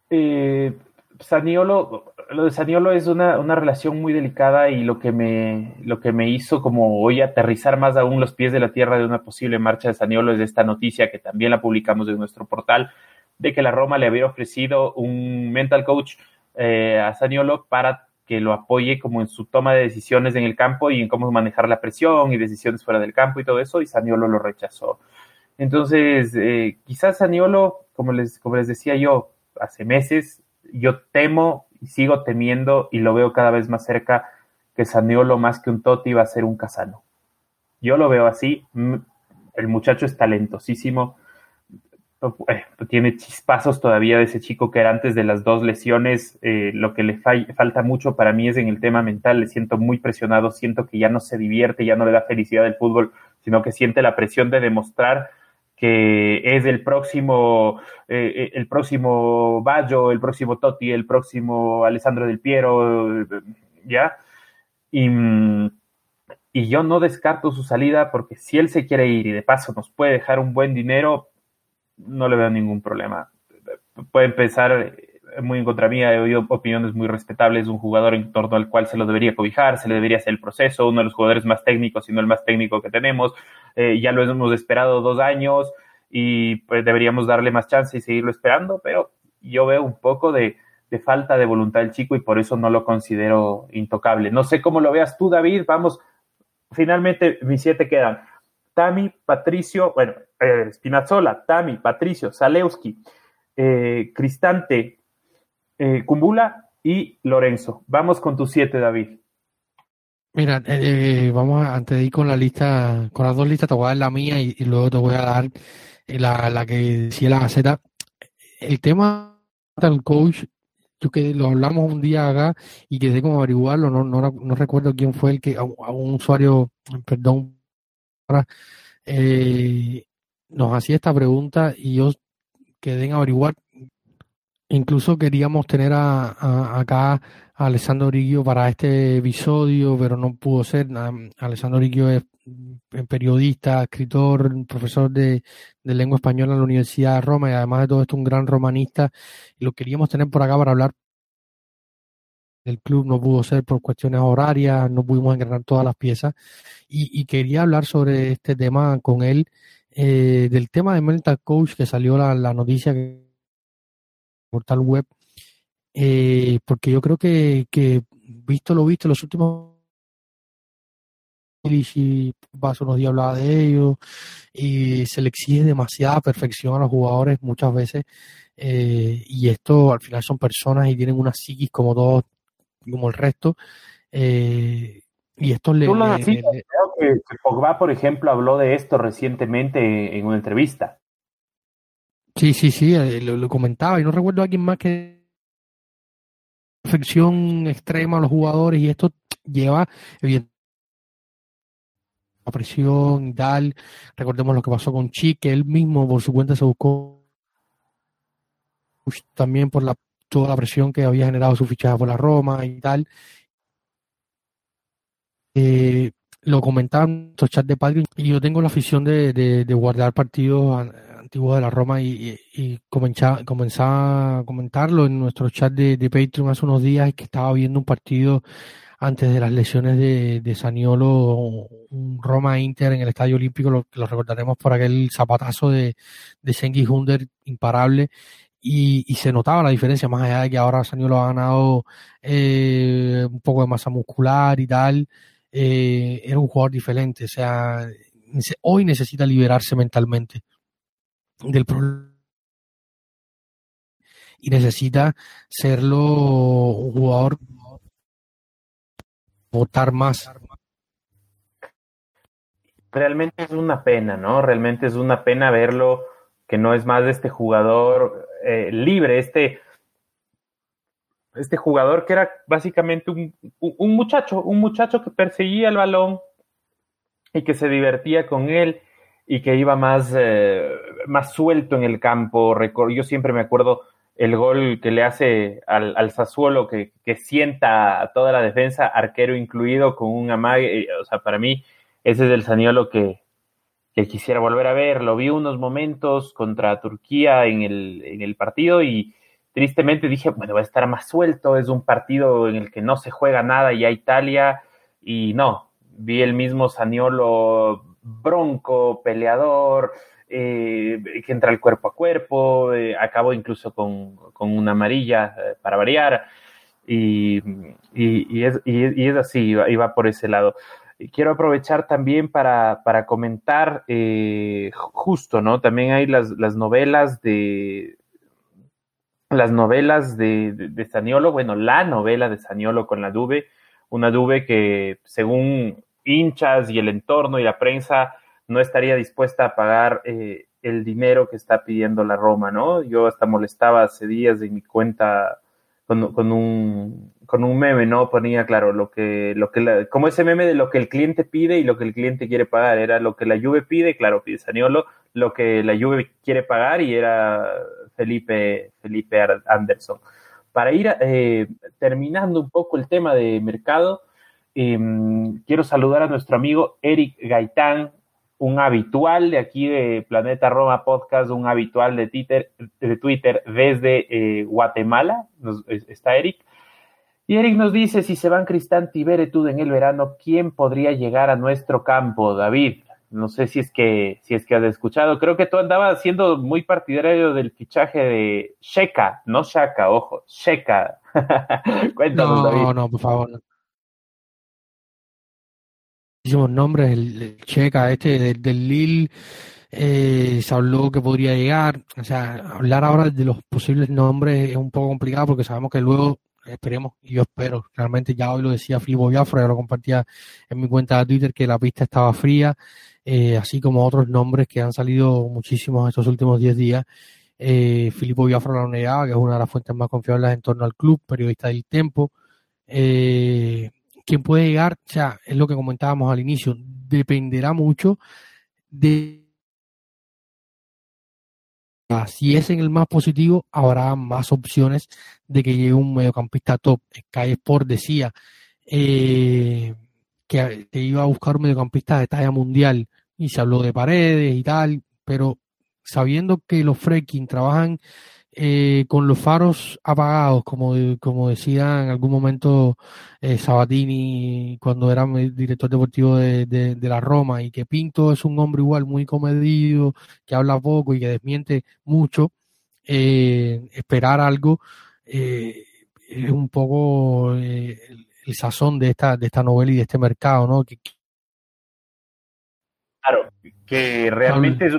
eh, Saniolo, lo de Saniolo es una, una, relación muy delicada y lo que, me, lo que me hizo como hoy aterrizar más aún los pies de la tierra de una posible marcha de Saniolo es esta noticia que también la publicamos en nuestro portal de que la Roma le había ofrecido un mental coach eh, a Saniolo para que lo apoye como en su toma de decisiones en el campo y en cómo manejar la presión y decisiones fuera del campo y todo eso, y Saniolo lo rechazó. Entonces, eh, quizás Saniolo, como les, como les decía yo hace meses, yo temo y sigo temiendo y lo veo cada vez más cerca que Saniolo más que un Totti va a ser un Casano. Yo lo veo así, el muchacho es talentosísimo, eh, tiene chispazos todavía de ese chico que era antes de las dos lesiones, eh, lo que le falta mucho para mí es en el tema mental, le siento muy presionado, siento que ya no se divierte, ya no le da felicidad el fútbol, sino que siente la presión de demostrar que es el próximo, eh, eh, el próximo Baggio, el próximo Totti, el próximo Alessandro del Piero, ¿ya? Y, y, yo no descarto su salida porque si él se quiere ir y de paso nos puede dejar un buen dinero, no le veo ningún problema. Puede empezar muy en contra mía, he oído opiniones muy respetables de un jugador en torno al cual se lo debería cobijar, se le debería hacer el proceso, uno de los jugadores más técnicos, si no el más técnico que tenemos, eh, ya lo hemos esperado dos años y pues deberíamos darle más chance y seguirlo esperando, pero yo veo un poco de, de falta de voluntad del chico y por eso no lo considero intocable. No sé cómo lo veas tú, David, vamos, finalmente mis siete quedan. Tami, Patricio, bueno, eh, Spinazzola, Tami, Patricio, Zalewski, eh, Cristante, eh, Cumbula y Lorenzo. Vamos con tus siete, David. Mira, eh, eh, vamos a, antes de ir con la lista, con las dos listas, te voy a dar la mía y, luego te voy a dar la, la que decía la gaceta. El tema del coach, yo que lo hablamos un día acá y quedé como averiguarlo, no, no, no recuerdo quién fue el que, a, un usuario, perdón, eh, nos hacía esta pregunta y yo quedé en averiguar Incluso queríamos tener a, acá a Alessandro Origuio para este episodio, pero no pudo ser. Alessandro Origuio es periodista, escritor, profesor de, lengua española en la Universidad de Roma y además de todo esto un gran romanista. Lo queríamos tener por acá para hablar el club no pudo ser por cuestiones horarias, no pudimos engranar todas las piezas y, quería hablar sobre este tema con él, eh, del tema de mental coach que salió la, la noticia portal web, eh, porque yo creo que, que visto lo visto los últimos y paso unos días hablaba de ello y se le exige demasiada perfección a los jugadores muchas veces eh, y esto al final son personas y tienen una psiquis como todos como el resto eh, y esto le, creo que, Pogba por ejemplo habló de esto recientemente en una entrevista sí sí sí eh, lo, comentaba y no recuerdo a alguien más que perfección extrema a los jugadores y esto lleva evidentemente presión y tal. Recordemos lo que pasó con Chi, que él mismo por su cuenta se buscó también por la toda la presión que había generado su fichaje por la Roma y tal. Eh, lo comentaba en nuestro chat de Patreon y yo tengo la afición de, de, guardar partidos antiguos de la Roma y, y, comenzar, a comentarlo en nuestro chat de, de Patreon hace unos días que estaba viendo un partido antes de las lesiones de, de Saniolo, un Roma-Inter en el Estadio Olímpico, lo, lo recordaremos por aquel zapatazo de, de Sengi Hunder imparable. Y, y, se notaba la diferencia, más allá de que ahora Saniolo ha ganado eh, un poco de masa muscular y tal, eh, era un jugador diferente, o sea, hoy necesita liberarse mentalmente del problema y necesita serlo un jugador votar más. Realmente es una pena, ¿no? Realmente es una pena verlo que no es más de este jugador eh, libre, este, este jugador que era básicamente un, un, muchacho, un muchacho que perseguía el balón y que se divertía con él y que iba más, eh, más suelto en el campo. Yo siempre me acuerdo el gol que le hace al, al Sassuolo, que, que, sienta a toda la defensa, arquero incluido, con un amague. O sea, para mí, ese es el Saniolo que, que quisiera volver a ver. Lo vi unos momentos contra Turquía en el, en el partido y tristemente dije, bueno, va a estar más suelto. Es un partido en el que no se juega nada ya Italia. Y no, vi el mismo Saniolo bronco, peleador, eh, que entra el cuerpo a cuerpo, eh, acabó incluso con, con una amarilla eh, para variar, y, y, es, y, es, así, iba, iba, por ese lado. Quiero aprovechar también para, para comentar eh, justo, ¿no? También hay las, las novelas de las novelas de, de, Saniolo, bueno, la novela de Saniolo con la Dube, una Dube que según hinchas y el entorno y la prensa no estaría dispuesta a pagar eh, el dinero que está pidiendo la Roma, ¿no? Yo hasta molestaba hace días en mi cuenta con, con un, con un meme, ¿no? Ponía, claro, lo que, lo que la, como ese meme de lo que el cliente pide y lo que el cliente quiere pagar, era lo que la Juve pide, claro, pide Saniolo, lo que la Juve quiere pagar y era Felipe, Felipe Anderson. Para ir eh, terminando un poco el tema de mercado, eh, quiero saludar a nuestro amigo Eric Gaitán, un habitual de aquí de Planeta Roma Podcast, un habitual de Twitter, de Twitter desde eh, Guatemala, está Eric. Y Eric nos dice, si se van Cristante y en el verano, ¿quién podría llegar a nuestro campo, David? No sé si es que, si es que has escuchado. Creo que tú andabas siendo muy partidario del fichaje de Sheka, no Shaka, ojo, Sheka. Cuéntanos, no, David. No, no, por favor muchísimos nombres, el, Checa este del, del Lille, eh, se habló que podría llegar, o sea, hablar ahora de los posibles nombres es un poco complicado porque sabemos que luego, esperemos, y yo espero, realmente ya hoy lo decía Filipo Biafra, ya lo compartía en mi cuenta de Twitter, que la pista estaba fría, eh, así como otros nombres que han salido muchísimos estos últimos 10 días. Eh, Filipo Biafra lo negaba, que es una de las fuentes más confiables en torno al club, periodista del tiempo. Eh, quién puede llegar, o sea, es lo que comentábamos al inicio, dependerá mucho de si es en el más positivo, habrá más opciones de que llegue un mediocampista top. Sky Sport decía eh, que iba a buscar un mediocampista de talla mundial y se habló de paredes y tal, pero sabiendo que los Freaking trabajan eh, con los faros apagados, como, como decía en algún momento eh, Sabatini cuando era director deportivo de, de, la Roma, y que Pinto es un hombre igual muy comedido, que habla poco y que desmiente mucho, eh, esperar algo es un poco el, sazón de esta, de esta novela y de este mercado, ¿no? Que, claro, que realmente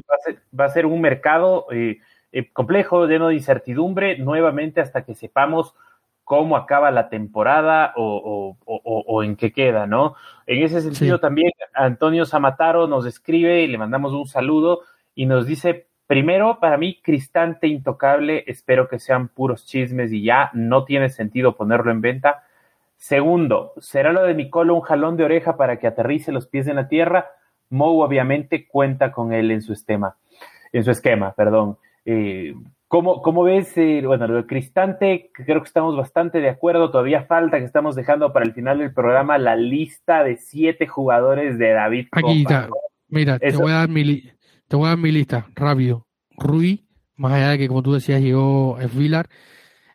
va a ser, un mercado eh, complejo, lleno de incertidumbre, nuevamente hasta que sepamos cómo acaba la temporada o, en qué queda, ¿no? En ese sentido también Antonio Zamataro nos escribe y le mandamos un saludo y nos dice, primero, para mí, Cristante Intocable, espero que sean puros chismes y ya no tiene sentido ponerlo en venta. Segundo, ¿será lo de Nicolo un jalón de oreja para que aterrice los pies en la tierra? Mou obviamente cuenta con él en su esquema, en su esquema, perdón. Eh, ¿cómo, ¿cómo, ves, eh, bueno, lo de Cristante? Creo que estamos bastante de acuerdo. Todavía falta que estamos dejando para el final del programa la lista de siete jugadores de David. Aquí está. Mira, te voy, a dar mi, te voy a dar mi lista rápido. Rui, más allá de que, como tú decías, llegó Vilar.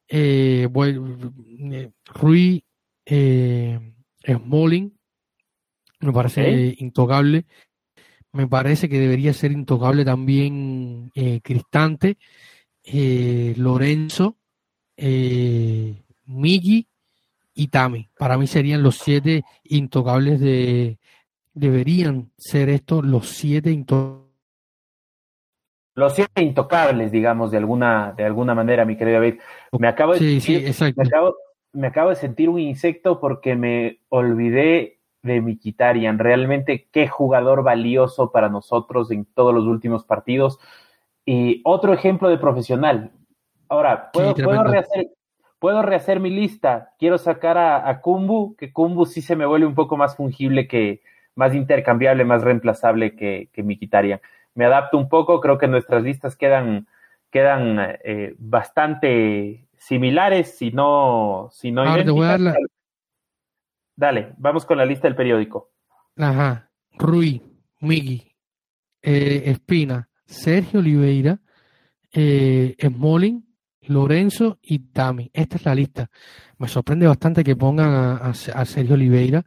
Eh, eh, Rui, eh, Smalling, me parece intocable. Me parece que debería ser intocable también eh, Cristante, eh, Lorenzo, eh, Migi y Tami. Para mí serían los siete intocables de... Deberían ser estos los siete intocables. Los siete intocables, digamos, de alguna, de alguna manera, mi querido David. Me acabo de me acabo de sentir un insecto porque me olvidé de Mikitarian. Realmente qué jugador valioso para nosotros en todos los últimos partidos. Y otro ejemplo de profesional. Ahora, ¿puedo, ¿puedo, rehacer, mi lista. Quiero sacar a, Kumbu, que Kumbu sí se me vuelve un poco más fungible que, más intercambiable, más reemplazable que, que Mikitarian. Me adapto un poco, creo que nuestras listas quedan, quedan eh, bastante similares, si no, si no Dale, vamos con la lista del periódico. Ajá. Rui, Migi, eh, Espina, Sergio Oliveira, eh, Smolin, Lorenzo y Tami. Esta es la lista. Me sorprende bastante que pongan a, Sergio Oliveira,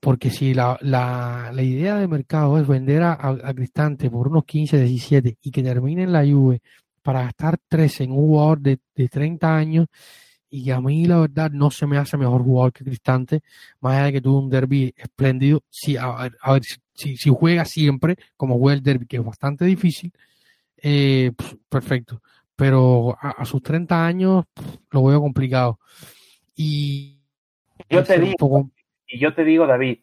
porque si la, la, la, idea de mercado es vender a, a, Cristante por unos 15, 17 y que termine en la Juve para gastar 13 en un jugador de, de 30 años, y a mí la verdad no se me hace mejor jugador que Cristante, más allá de que tuvo un derby espléndido, si, a ver, a ver si, si, juega siempre, como juega el derby, que es bastante difícil, eh, pues, perfecto, pero a, sus 30 años lo veo complicado. Y yo te digo, y yo te digo, David,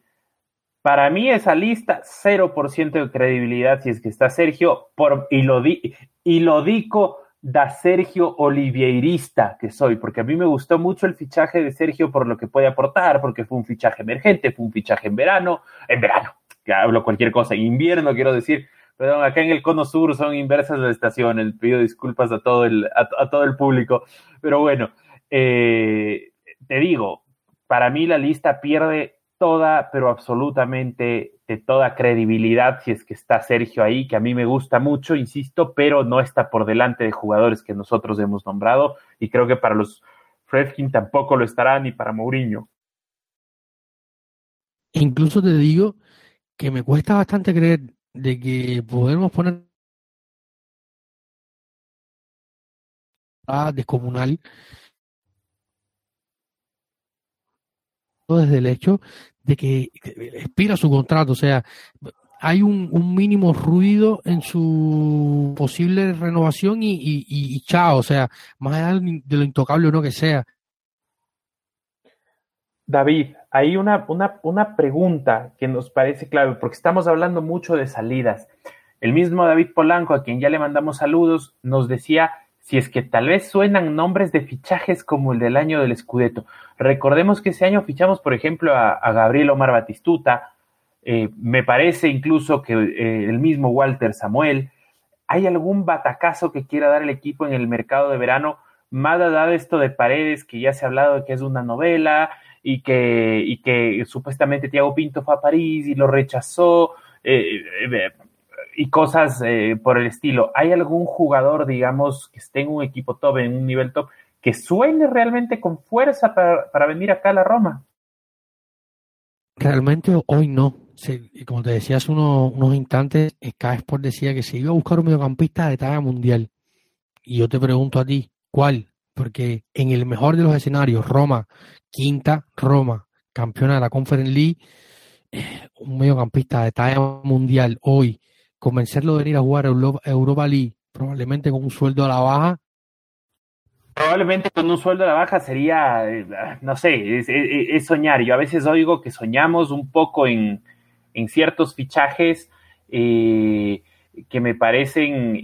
para mí esa lista, 0% de credibilidad si es que está Sergio, por, y, lo di, y lo digo da Sergio Oliveirista que soy, porque a mí me gustó mucho el fichaje de Sergio por lo que puede aportar, porque fue un fichaje emergente, fue un fichaje en verano, en verano, que hablo cualquier cosa, en invierno quiero decir, perdón, acá en el cono sur son inversas las estaciones, pido disculpas a todo el, a, todo el público, pero bueno, eh, te digo, para mí la lista pierde toda, pero absolutamente de toda credibilidad si es que está Sergio ahí, que a mí me gusta mucho, insisto, pero no está por delante de jugadores que nosotros hemos nombrado y creo que para los Fredkin tampoco lo estará ni para Mourinho. Incluso te digo que me cuesta bastante creer de que podemos poner a descomunal desde el hecho de que expira su contrato, o sea, hay un, mínimo ruido en su posible renovación y, chao, o sea, más allá de lo intocable o no que sea. David, hay una, una, una pregunta que nos parece clave, porque estamos hablando mucho de salidas. El mismo David Polanco, a quien ya le mandamos saludos, nos decía si es que tal vez suenan nombres de fichajes como el del año del Scudetto. Recordemos que ese año fichamos, por ejemplo, a, Gabriel Omar Batistuta, eh, me parece incluso que eh, el mismo Walter Samuel. ¿Hay algún batacazo que quiera dar el equipo en el mercado de verano? Más de esto de Paredes, que ya se ha hablado de que es una novela y que, y que supuestamente Tiago Pinto fue a París y lo rechazó. Eh, y cosas eh, por el estilo. ¿Hay algún jugador, digamos, que esté en un equipo top, en un nivel top, que suene realmente con fuerza para, venir acá a la Roma? Realmente hoy no. como te decía hace unos, instantes, Sky Sport decía que se iba a buscar un mediocampista de talla mundial. Y yo te pregunto a ti, ¿cuál? Porque en el mejor de los escenarios, Roma, quinta, Roma, campeona de la Conference League, eh, un mediocampista de talla mundial hoy, convencerlo de venir a jugar Europa League, probablemente con un sueldo a la baja. Probablemente con un sueldo a la baja sería, eh, no sé, es, soñar. Yo a veces oigo que soñamos un poco en, ciertos fichajes eh, que me parecen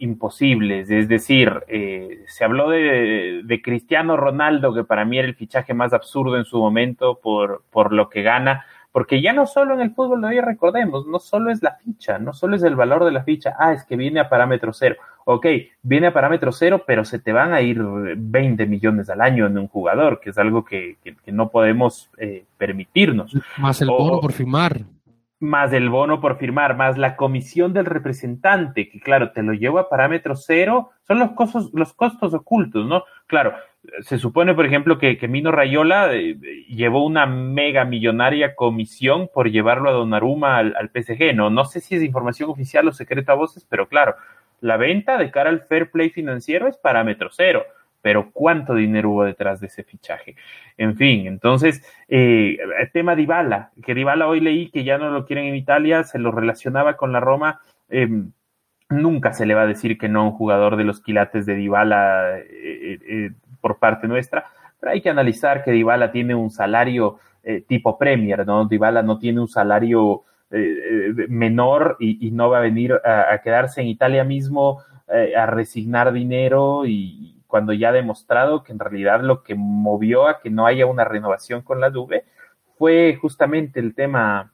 imposibles. Es decir, eh, se habló de, de, Cristiano Ronaldo, que para mí era el fichaje más absurdo en su momento por, por lo que gana porque ya no solo en el fútbol de hoy recordemos, no solo es la ficha, no solo es el valor de la ficha, ah, es que viene a parámetro cero. Ok, viene a parámetro cero, pero se te van a ir 20 millones al año en un jugador, que es algo que, no podemos eh, permitirnos. Más el bono por firmar. Más el bono por firmar, más la comisión del representante, que claro, te lo llevo a parámetro cero, son los costos, los costos ocultos, ¿no? Claro, se supone, por ejemplo, que, Mino Rayola eh, llevó una mega millonaria comisión por llevarlo a Donnarumma al, al, PSG. No, no sé si es información oficial o secreta a voces, pero claro, la venta de cara al fair play financiero es parámetro cero. Pero ¿cuánto dinero hubo detrás de ese fichaje? En fin, entonces, eh, el tema Dybala, que Dybala hoy leí que ya no lo quieren en Italia, se lo relacionaba con la Roma. Em, nunca se le va a decir que no a un jugador de los quilates de Dybala eh, eh, por parte nuestra, pero hay que analizar que Dybala tiene un salario eh, tipo Premier, ¿no? Dybala no tiene un salario eh, eh, menor y, no va a venir a, quedarse en Italia mismo a resignar dinero y cuando ya ha demostrado que en realidad lo que movió a que no haya una renovación con la Juve fue justamente el tema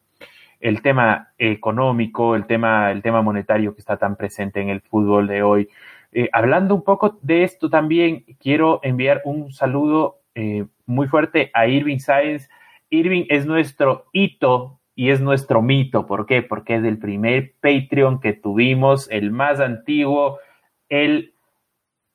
el tema económico, el tema, el tema monetario que está tan presente en el fútbol de hoy. Eh, hablando un poco de esto también, quiero enviar un saludo eh, muy fuerte a Irving Sáenz. Irving es nuestro hito y es nuestro mito. ¿Por qué? Porque es el primer Patreon que tuvimos, el más antiguo, el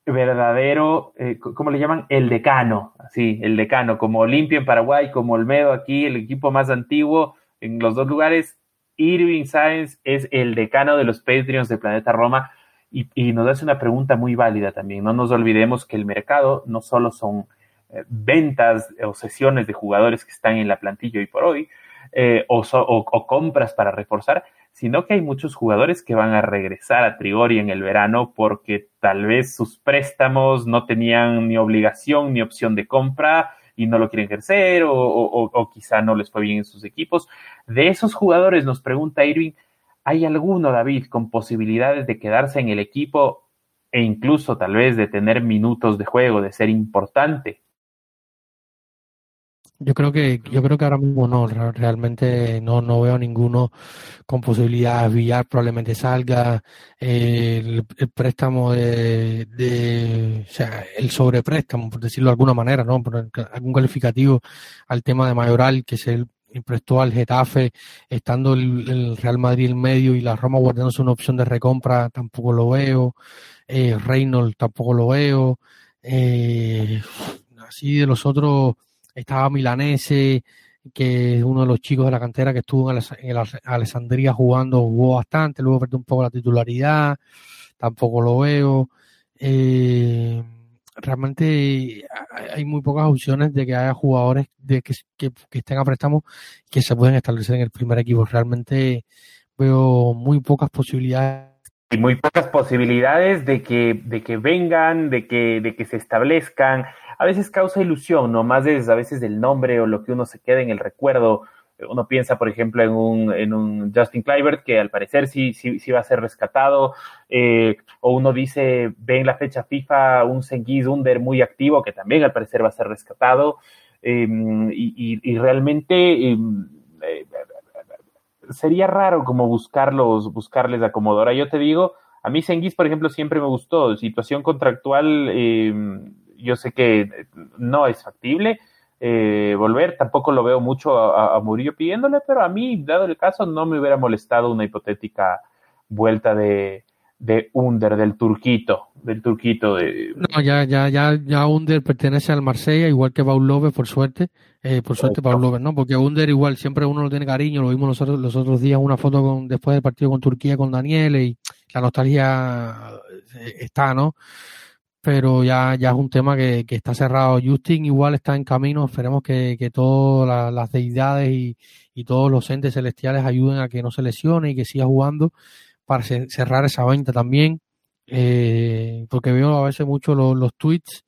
verdadero, eh, ¿cómo le llaman? El decano, sí, el decano, como Olimpia en Paraguay, como Olmedo aquí, el equipo más antiguo en los dos lugares. Irving Sáenz es el decano de los Patreons de Planeta Roma y, nos hace una pregunta muy válida también. No nos olvidemos que el mercado no solo son eh, ventas o sesiones de jugadores que están en la plantilla hoy por hoy, eh, o, compras para reforzar, sino que hay muchos jugadores que van a regresar a Trigori en el verano porque tal vez sus préstamos no tenían ni obligación ni opción de compra y no lo quieren ejercer o, o, quizá no les fue bien en sus equipos. De esos jugadores nos pregunta Irving, ¿Hay alguno, David, con posibilidades de quedarse en el equipo e incluso tal vez de tener minutos de juego, de ser importante? Yo creo que yo creo que ahora mismo no, realmente no no veo ninguno con posibilidades. Villar probablemente salga, el, préstamo de, o sea, el sobrepréstamo, por decirlo de alguna manera, ¿no? Algún calificativo al tema de Mayoral, que es el prestó al Getafe, estando el, Real Madrid en medio y la Roma guardándose una opción de recompra, tampoco lo veo. Eh, Reynolds tampoco lo veo. Eh, así de los otros, estaba Milanese, que es uno de los chicos de la cantera que estuvo en, en Alessandría jugando, jugó bastante, luego perdió un poco la titularidad, tampoco lo veo. Eh, realmente hay muy pocas opciones de que haya jugadores de que, estén a préstamo que se pueden establecer en el primer equipo. Realmente veo muy pocas posibilidades. Y muy pocas posibilidades de que, de que vengan, de que, de que se establezcan. A veces causa ilusión, ¿no? Más es a veces del nombre o lo que uno se queda en el recuerdo uno piensa, por ejemplo, en un, en un Justin Kluivert, que al parecer sí, sí, sí va a ser rescatado, eh, o uno dice, ve en la fecha FIFA un Sengiz Under muy activo, que también al parecer va a ser rescatado, em, y, realmente em, eh, sería raro como buscarlos, buscarles acomodora. Yo te digo, a mí Sengiz, por ejemplo, siempre me gustó, situación contractual, em, yo sé que no es factible, eh, volver. Tampoco lo veo mucho a, Murillo pidiéndole, pero a mí, dado el caso, no me hubiera molestado una hipotética vuelta de, de Under, del turquito, del turquito de... No, ya, ya, ya, ya Under pertenece al Marsella, igual que López, por suerte, eh, por suerte López, ¿no? Porque Under igual siempre uno lo tiene cariño, lo vimos nosotros los otros días, una foto con, después del partido con Turquía, con Daniel, y la nostalgia eh, está, ¿no? Pero ya, ya es un tema que, que está cerrado. Justin igual está en camino, esperemos que, que todas las deidades y, y todos los entes celestiales ayuden a que no se lesione y que siga jugando para cerrar esa venta también, eh, porque veo a veces mucho los, los tweets.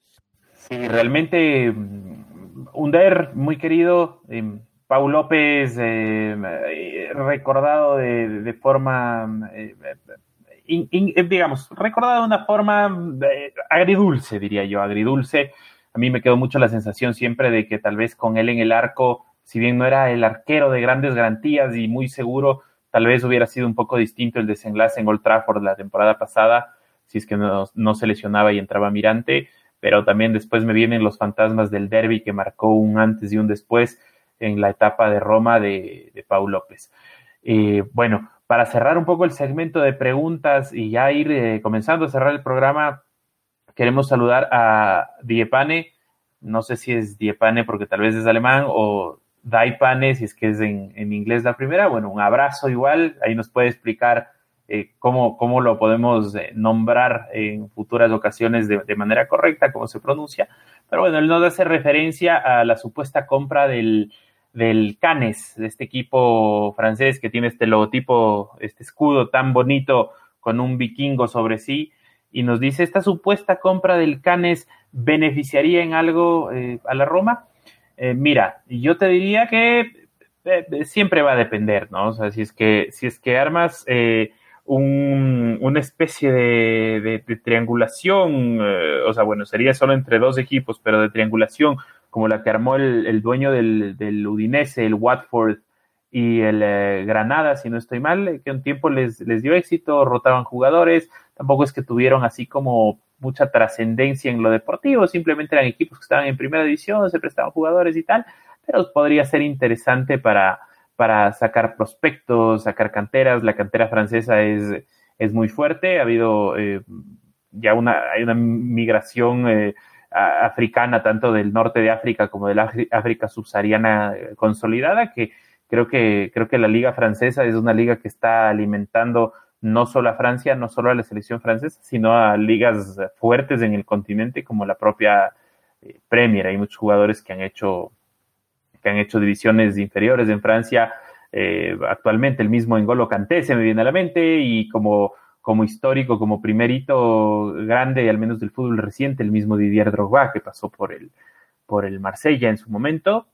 Sí, realmente mm, Under, muy querido, eh, Paul López, eh, recordado de, forma, digamos, recordado de una forma agridulce, diría yo, agridulce. A mí me quedó mucho la sensación siempre de que tal vez con él en el arco, si bien no era el arquero de grandes garantías y muy seguro, Tal vez hubiera sido un poco distinto el desenlace en Old Trafford la temporada pasada, si es que no, se lesionaba y entraba Mirante, pero también después me vienen los fantasmas del derby que marcó un antes y un después en la etapa de Roma de, de Paul López. Eh, bueno, para cerrar un poco el segmento de preguntas y ya ir eh, comenzando a cerrar el programa, queremos saludar a Diepane. No sé si es Diepane porque tal vez es alemán o Daipane, si es que es en, inglés la primera, bueno, un abrazo igual, ahí nos puede explicar eh, cómo, cómo, lo podemos eh, nombrar en futuras ocasiones de, manera correcta, cómo se pronuncia, pero bueno, él nos hace referencia a la supuesta compra del, del Canes, de este equipo francés que tiene este logotipo, este escudo tan bonito con un vikingo sobre sí, y nos dice, ¿esta supuesta compra del Canes beneficiaría en algo eh, a la Roma? Eh, mira, yo te diría que eh, siempre va a depender, ¿no? O sea, si es que, si es que armas eh, una especie de, triangulación, o sea, bueno, sería solo entre dos equipos, pero de triangulación, como la que armó el, dueño del, del, Udinese, el Watford y el Granada, si no estoy mal, que un tiempo les, les dio éxito, rotaban jugadores, tampoco es que tuvieron así como mucha trascendencia en lo deportivo, simplemente eran equipos que estaban en primera división, se prestaban jugadores y tal, pero podría ser interesante para, para sacar prospectos, sacar canteras. La cantera francesa es, es muy fuerte, ha habido eh, ya una, hay una migración eh, africana, tanto del norte de África como de la África subsahariana eh, consolidada, que creo que, creo que la liga francesa es una liga que está alimentando no solo a Francia, no solo a la selección francesa, sino a ligas fuertes en el continente como la propia eh, Premier. Hay muchos jugadores que han hecho que han hecho divisiones inferiores en Francia. Eh, actualmente el mismo Engolo Kanté se me viene a la mente y como, como histórico, como primer hito grande, al menos del fútbol reciente, el mismo Didier Drogba que pasó por el, por el Marsella en su momento.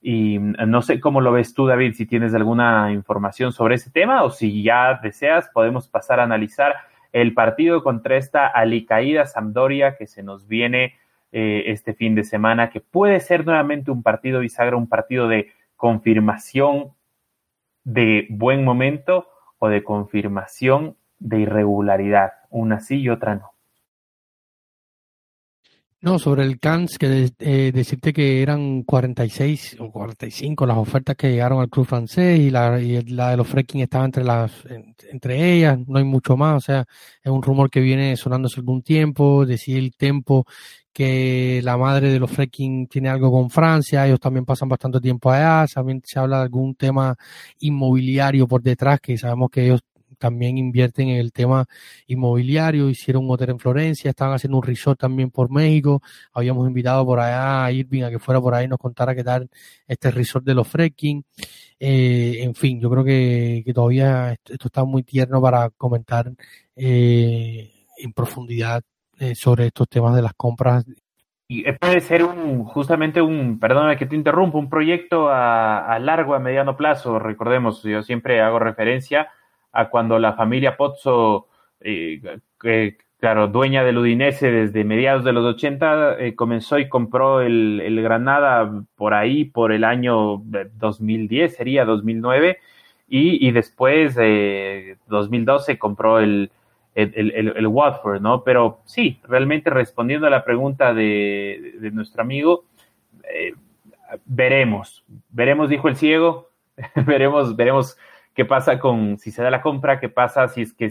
Y mm, no sé cómo lo ves tú, David, si tienes alguna información sobre ese tema o si ya deseas, podemos pasar a analizar el partido contra esta alicaída Sampdoria que se nos viene eh, este fin de semana, que puede ser nuevamente un partido bisagra, un partido de confirmación de buen momento o de confirmación de irregularidad, una sí y otra no. No, sobre el Cannes, que eh, decirte que eran 46 o 45 las ofertas que llegaron al club francés y la, y la de los Freaking estaba entre las entre ellas, no hay mucho más, o sea, es un rumor que viene sonando hace algún tiempo, decir el tiempo que la madre de los Freaking tiene algo con Francia, ellos también pasan bastante tiempo allá, también se habla de algún tema inmobiliario por detrás, que sabemos que ellos también invierten en el tema inmobiliario, hicieron un hotel en Florencia, estaban haciendo un resort también por México, habíamos invitado por allá a Irving a que fuera por ahí y nos contara qué tal este resort de los Freaking. Eh, en fin, yo creo que, todavía esto, está muy tierno para comentar eh, en profundidad eh, sobre estos temas de las compras y puede ser un, justamente un, perdóname que te interrumpa, un proyecto a, a, largo, a mediano plazo. Recordemos, yo siempre hago referencia a cuando la familia Pozzo, eh, claro, dueña del Udinese desde mediados de los 80, eh, comenzó y compró el, el, Granada por ahí, por el año 2010, sería 2009, y, y después, eh, 2012, compró el, el, el, Watford, ¿no? Pero sí, realmente respondiendo a la pregunta de, de nuestro amigo, eh, veremos, veremos, dijo el ciego, veremos, veremos qué pasa con si se da la compra, qué pasa si es que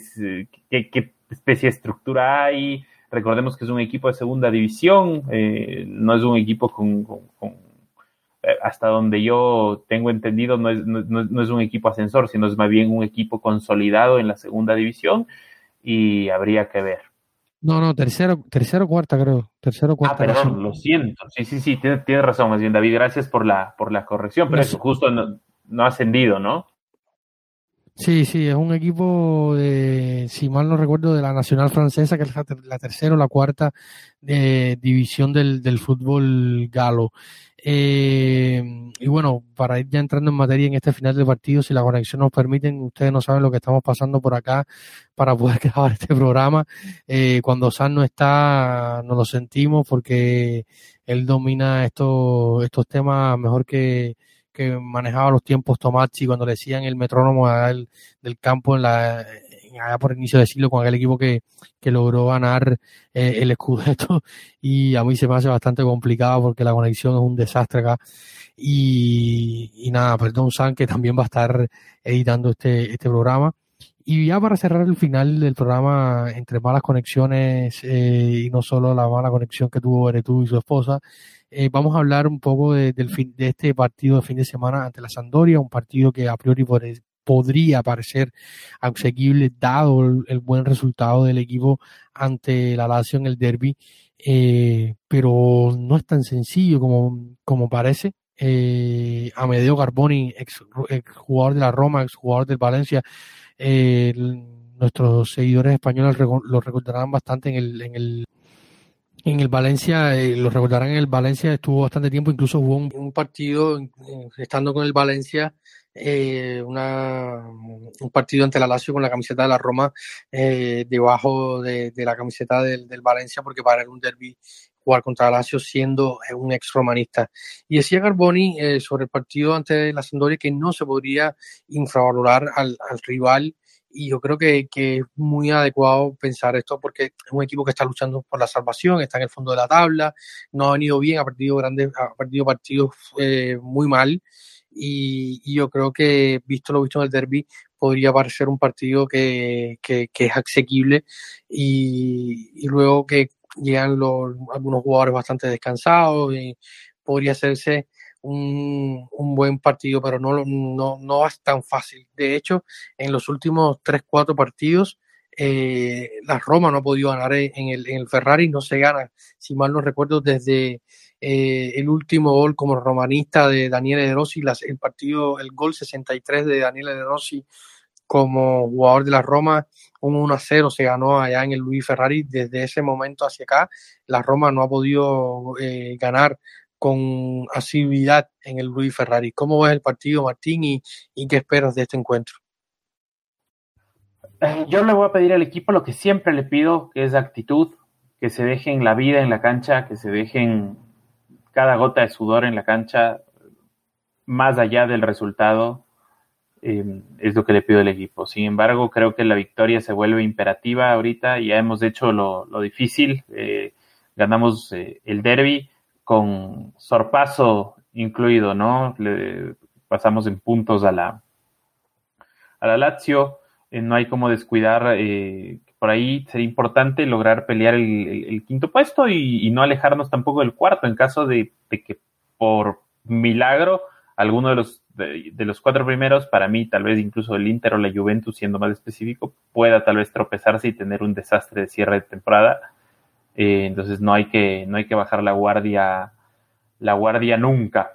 qué, especie de estructura hay. Recordemos que es un equipo de segunda división, eh, no es un equipo con, eh, hasta donde yo tengo entendido, no es, no es un equipo ascensor, sino es más bien un equipo consolidado en la segunda división y habría que ver. No, no, tercero, tercero cuarta creo. Tercero cuarta. Ah, perdón, lo siento. Sí, sí, sí, tienes, razón, más bien, David. Gracias por la, por la corrección, pero eso justo no, no ha ascendido, ¿no? Sí, sí, es un equipo de, si mal no recuerdo, de la Nacional Francesa, que es la, tercera o la cuarta de división del, del fútbol galo. Eh, y bueno, para ir ya entrando en materia en este final de partido, si la conexión nos permite, ustedes no saben lo que estamos pasando por acá para poder grabar este programa. Eh, cuando San no está, nos lo sentimos porque él domina estos, estos temas mejor que, que manejaba los tiempos Tomazzi cuando le decían el metrónomo del, del campo en la allá por el inicio de siglo con aquel equipo que, que logró ganar eh, el Scudetto. Y a mí se me hace bastante complicado porque la conexión es un desastre acá. Y, y nada, perdón San que también va a estar editando este, este programa. Y ya para cerrar el final del programa, entre malas conexiones eh, y no solo la mala conexión que tuvo Beretú y su esposa, eh, vamos a hablar un poco de, del fin, de este partido de fin de semana ante la Sandoria, un partido que a priori podría parecer asequible dado el, buen resultado del equipo ante la Lazio en el derby, eh, pero no es tan sencillo como, como parece. Eh, Amedeo Carboni, ex, jugador de la Roma, ex jugador del Valencia, eh, nuestros seguidores españoles lo recordarán bastante en el, en el en el Valencia, eh, lo recordarán en el Valencia, estuvo bastante tiempo, incluso hubo un, partido, estando con el Valencia, eh, una, un partido ante la Lazio con la camiseta de la Roma eh, debajo de, de, la camiseta del, del, Valencia, porque para él un derby jugar contra la Lazio siendo un ex romanista. Y decía Garboni sobre el partido ante la Sampdoria que no se podría infravalorar al, al rival y yo creo que, que, es muy adecuado pensar esto porque es un equipo que está luchando por la salvación, está en el fondo de la tabla, no ha venido bien, ha perdido grandes, ha perdido partidos eh, muy mal. Y, y, yo creo que visto lo visto en el derby podría parecer un partido que, que, que es asequible. Y, y, luego que llegan los, algunos jugadores bastante descansados y podría hacerse un, un, buen partido, pero no, no, no es tan fácil. De hecho, en los últimos 3-4 partidos, eh, la Roma no ha podido ganar en el, en el Ferrari, no se gana, si mal no recuerdo, desde eh, el último gol como romanista de Daniele De Rossi, las, el partido, el gol 63 de Daniele De Rossi como jugador de la Roma, un 1-0 se ganó allá en el Luis Ferrari. Desde ese momento hacia acá, la Roma no ha podido eh, ganar con asiduidad en el Luis Ferrari. ¿Cómo ves el partido, Martín, y, qué esperas de este encuentro? Eh, yo le voy a pedir al equipo lo que siempre le pido, que es actitud, que se dejen la vida en la cancha, que se dejen cada gota de sudor en la cancha, más allá del resultado, eh, es lo que le pido al equipo. Sin embargo, creo que la victoria se vuelve imperativa ahorita, ya hemos hecho lo, difícil, eh, ganamos el derby, con sorpaso incluido, ¿no? Le pasamos en puntos a la, a la Lazio, eh, no hay como descuidar, eh, por ahí sería importante lograr pelear el, quinto puesto y, no alejarnos tampoco del cuarto en caso de, que por milagro alguno de los de, los cuatro primeros, para mí tal vez incluso el Inter o la Juventus siendo más específico, pueda tal vez tropezarse y tener un desastre de cierre de temporada eh, entonces no hay que, no hay que bajar la guardia, la guardia nunca.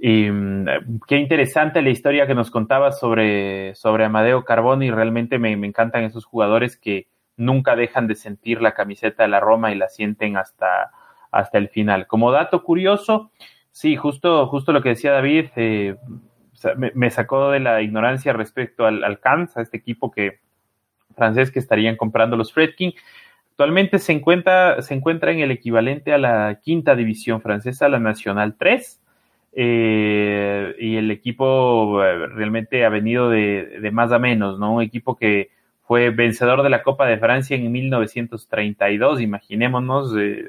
Y, mm, qué interesante la historia que nos contaba sobre, sobre Amadeo Carboni. Realmente me, me, encantan esos jugadores que nunca dejan de sentir la camiseta de la Roma y la sienten hasta, hasta el final. Como dato curioso, sí, justo, justo lo que decía David, eh, me, sacó de la ignorancia respecto al, al a este equipo que francés que estarían comprando los Fredkin. Actualmente se encuentra, se encuentra en el equivalente a la quinta división francesa, la Nacional 3. Eh, y el equipo eh, realmente ha venido de, de, más a menos, ¿no? Un equipo que fue vencedor de la Copa de Francia en 1932, imaginémonos, eh,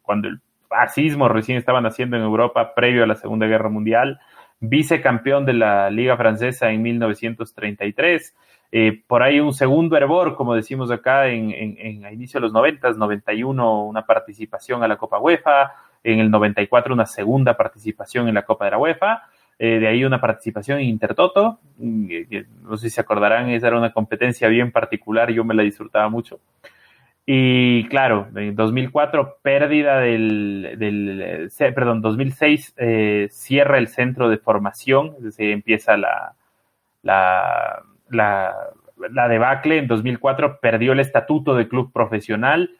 cuando el fascismo recién estaba naciendo en Europa previo a la Segunda Guerra Mundial, vicecampeón de la Liga Francesa en 1933. Eh, por ahí un segundo hervor, como decimos acá, en, en, inicio de los 90, 91 una participación a la Copa UEFA, en el 94 una segunda participación en la Copa de la UEFA, eh, de ahí una participación en Intertoto, mm, no sé si se acordarán, esa era una competencia bien particular, yo me la disfrutaba mucho. Y claro, en 2004 pérdida del, del perdón, 2006 eh, cierra el centro de formación, es decir, empieza la, la, la, la debacle, en 2004 perdió el estatuto de club profesional,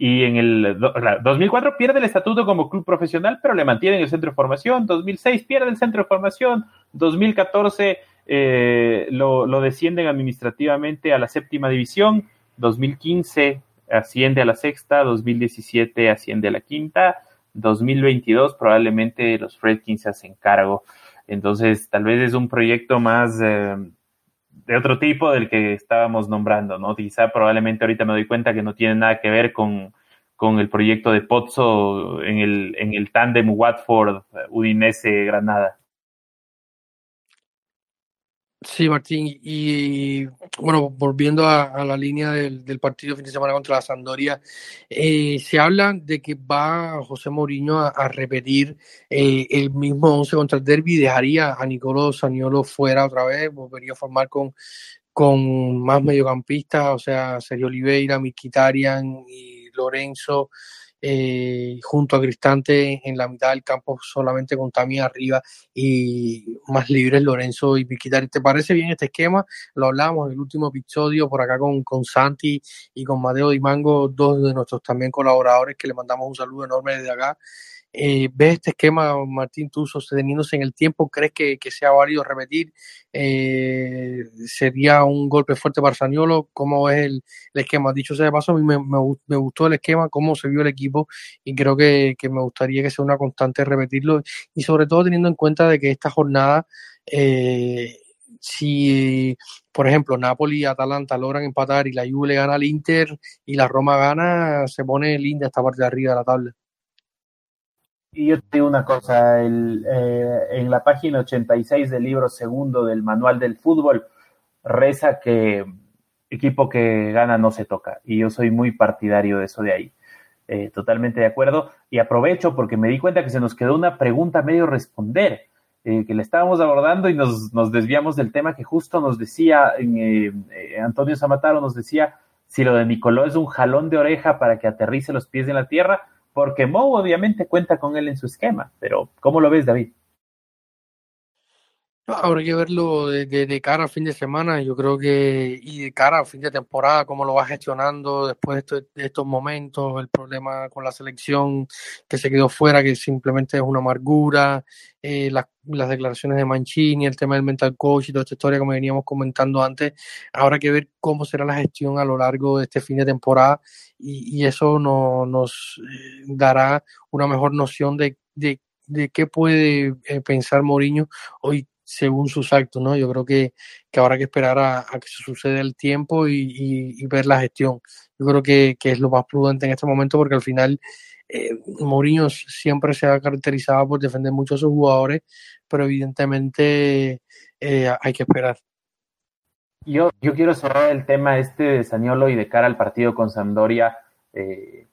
y en el 2004 pierde el estatuto como club profesional, pero le mantienen el centro de formación. 2006 pierde el centro de formación. 2014 eh, lo, lo, descienden administrativamente a la séptima división. 2015 asciende a la sexta. 2017 asciende a la quinta. 2022 probablemente los Fredkins se hacen cargo. Entonces, tal vez es un proyecto más eh, de otro tipo del que estábamos nombrando, ¿no? Quizá probablemente ahorita me doy cuenta que no tiene nada que ver con, con el proyecto de Pozzo en el, en el tándem Watford-Udinese-Granada. Sí, Martín, y, bueno, volviendo a, la línea del, partido fin de semana contra la Sandoria, eh, se habla de que va José Mourinho a, repetir eh, el mismo 11 contra el derby, dejaría a Nicolò Saniolo fuera otra vez, volvería a formar con, con más mediocampistas, o sea, Sergio Oliveira, Mikitarian y Lorenzo, eh, junto a Cristante en la mitad del campo solamente con Tami arriba y más libres Lorenzo y Piquitari. ¿Te parece bien este esquema? Lo hablamos en el último episodio por acá con, con Santi y con Mateo Dimango, dos de nuestros también colaboradores que le mandamos un saludo enorme desde acá. Eh, ¿Ves este esquema, Martín, tú sosteniéndose en el tiempo? ¿Crees que, sea válido repetir? Eh, ¿Sería un golpe fuerte para Saniolo? ¿Cómo es el, esquema? Dicho sea de paso, a mí me, gustó el esquema, cómo se vio el equipo y creo que, me gustaría que sea una constante repetirlo y sobre todo teniendo en cuenta de que esta jornada... Eh, si, por ejemplo, Napoli y Atalanta logran empatar y la Juve le gana al Inter y la Roma gana, se pone linda esta parte de arriba de la tabla. Y yo te digo una cosa, el, eh, en la página 86 del libro segundo del Manual del Fútbol, reza que equipo que gana no se toca. Y yo soy muy partidario de eso de ahí. Eh, totalmente de acuerdo. Y aprovecho porque me di cuenta que se nos quedó una pregunta medio responder, eh, que le estábamos abordando y nos, nos, desviamos del tema que justo nos decía Antonio Zamataro, nos decía si lo de Nicoló es un jalón de oreja para que aterrice los pies en la tierra porque Mo obviamente cuenta con él en su esquema, pero ¿cómo lo ves, David? Habrá que verlo de, cara al fin de semana, yo creo que, y de cara al fin de temporada, cómo lo va gestionando después de, estos momentos, el problema con la selección que se quedó fuera, que simplemente es una amargura, eh, las, declaraciones de Mancini, el tema del mental coach y toda esta historia como veníamos comentando antes, habrá que ver cómo será la gestión a lo largo de este fin de temporada y, eso no, nos eh, dará una mejor noción de, de, qué puede eh, pensar Mourinho hoy según sus actos, ¿no? Yo creo que, que habrá que esperar a, que se suceda el tiempo y, ver la gestión. Yo creo que, es lo más prudente en este momento porque al final eh, Mourinho siempre se ha caracterizado por defender mucho a sus jugadores, pero evidentemente eh, hay que esperar. Yo, yo quiero cerrar el tema este de Saniolo y de cara al partido con Sampdoria. Eh,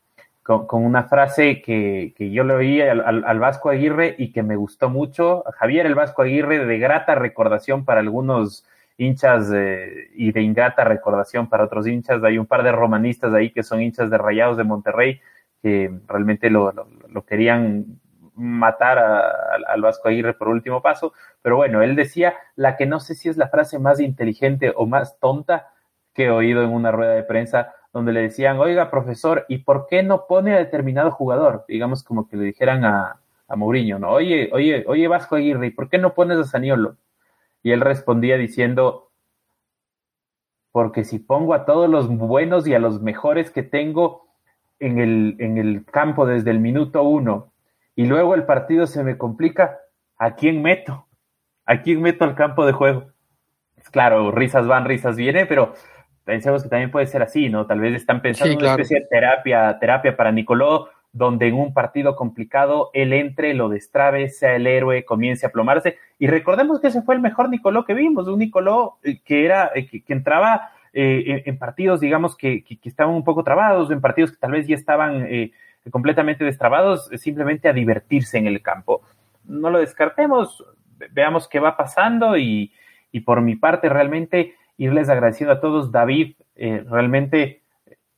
con, una frase que, yo le oí al, Vasco Aguirre y que me gustó mucho. Javier el Vasco Aguirre, de grata recordación para algunos hinchas y de ingrata recordación para otros hinchas. Hay un par de romanistas ahí que son hinchas de Rayados de Monterrey que realmente lo, querían matar al Vasco Aguirre por último paso. Pero bueno, él decía la que no sé si es la frase más inteligente o más tonta que he oído en una rueda de prensa donde le decían, oiga, profesor, ¿y por qué no pone a determinado jugador? Digamos como que le dijeran a, a Mourinho, ¿no? Oye, oye, oye, Vasco Aguirre, ¿y por qué no pones a Saniolo? Y él respondía diciendo, porque si pongo a todos los buenos y a los mejores que tengo en el, en el campo desde el minuto uno, y luego el partido se me complica, ¿a quién meto? ¿A quién meto al campo de juego? Claro, risas van, risas vienen, pero pensemos que también puede ser así, ¿no? Tal vez están pensando en una especie de terapia, terapia para Nicoló, donde en un partido complicado él entre, lo destrabe, sea el héroe, comience a plomarse. Y recordemos que ese fue el mejor Nicoló que vimos, un Nicoló eh, que era, eh, que, entraba eh, en, partidos, digamos, que, que, estaban un poco trabados, en partidos que tal vez ya estaban completamente destrabados, simplemente a divertirse en el campo. No lo descartemos, veamos qué va pasando y, y por mi parte realmente irles agradeciendo a todos, David, realmente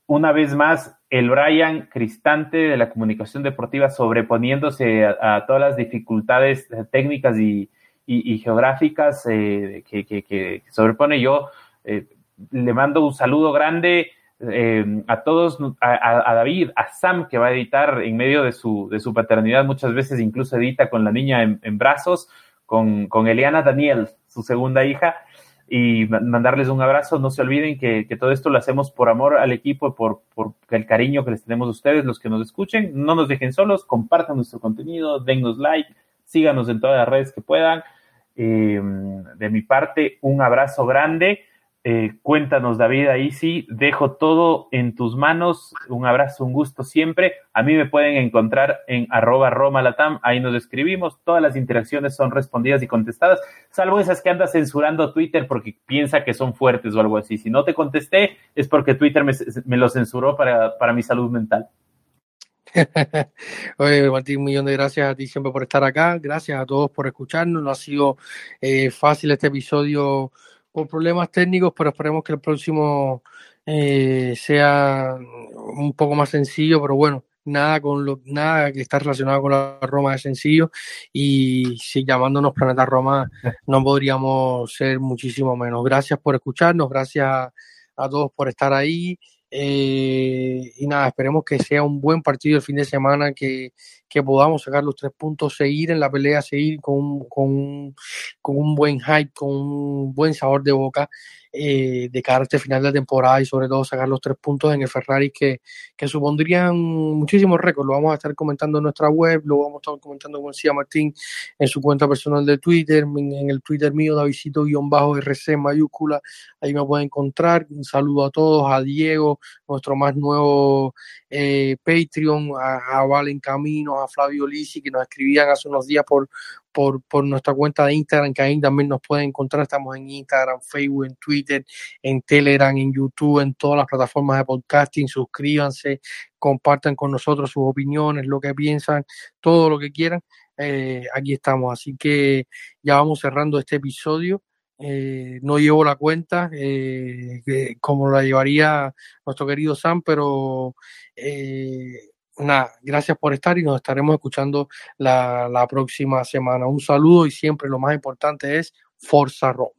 una vez más el Brian Cristante de la comunicación deportiva sobreponiéndose a, todas las dificultades técnicas y, geográficas eh, que, sobrepone. Yo eh, le mando un saludo grande eh, a todos, a, David, a Sam, que va a editar en medio de su, de su paternidad, muchas veces incluso edita con la niña en, brazos, con, con Eliana Daniel, su segunda hija y mandarles un abrazo. No se olviden que, todo esto lo hacemos por amor al equipo, por, por el cariño que les tenemos a ustedes, los que nos escuchen. No nos dejen solos, compartan nuestro contenido, dennos like, síganos en todas las redes que puedan. Eh, de mi parte, un abrazo grande eh, cuéntanos, David, ahí sí, dejo todo en tus manos. Un abrazo, un gusto siempre. A mí me pueden encontrar en arroba romalatam, ahí nos escribimos. Todas las interacciones son respondidas y contestadas, salvo esas que andas censurando Twitter porque piensa que son fuertes o algo así. Si no te contesté, es porque Twitter me, lo censuró para, para mi salud mental. Oye, Martín, un millón de gracias a ti siempre por estar acá. Gracias a todos por escucharnos. No ha sido eh, fácil este episodio por problemas técnicos, pero esperemos que el próximo eh, sea un poco más sencillo, pero bueno, nada con lo, nada que está relacionado con la Roma es sencillo y si llamándonos Planeta Roma no podríamos ser muchísimo menos. Gracias por escucharnos, gracias a todos por estar ahí eh, y nada, esperemos que sea un buen partido el fin de semana, que, que podamos sacar los tres puntos, seguir en la pelea, seguir con, con, con un buen hype, con un buen sabor de boca eh, de cara a este final de temporada y sobre todo sacar los tres puntos en el Ferrari que, que supondrían muchísimos récords. Lo vamos a estar comentando en nuestra web, lo vamos a estar comentando con Cia Martín en su cuenta personal de Twitter, en, el Twitter mío, Davidito-RC mayúscula, ahí me pueden encontrar. Un saludo a todos, a Diego, nuestro más nuevo eh, Patreon, a, a, Valen Camino, a Flavio Lisi, que nos escribían hace unos días por, por, nuestra cuenta de Instagram, que ahí también nos pueden encontrar. Estamos en Instagram, Facebook, en Twitter, en Telegram, en YouTube, en todas las plataformas de podcasting. Suscríbanse, compartan con nosotros sus opiniones, lo que piensan, todo lo que quieran. Eh, aquí estamos. Así que ya vamos cerrando este episodio. Eh, no llevo la cuenta eh, como la llevaría nuestro querido Sam, pero eh, nada, gracias por estar y nos estaremos escuchando la, la próxima semana. Un saludo y siempre lo más importante es Forza Roma.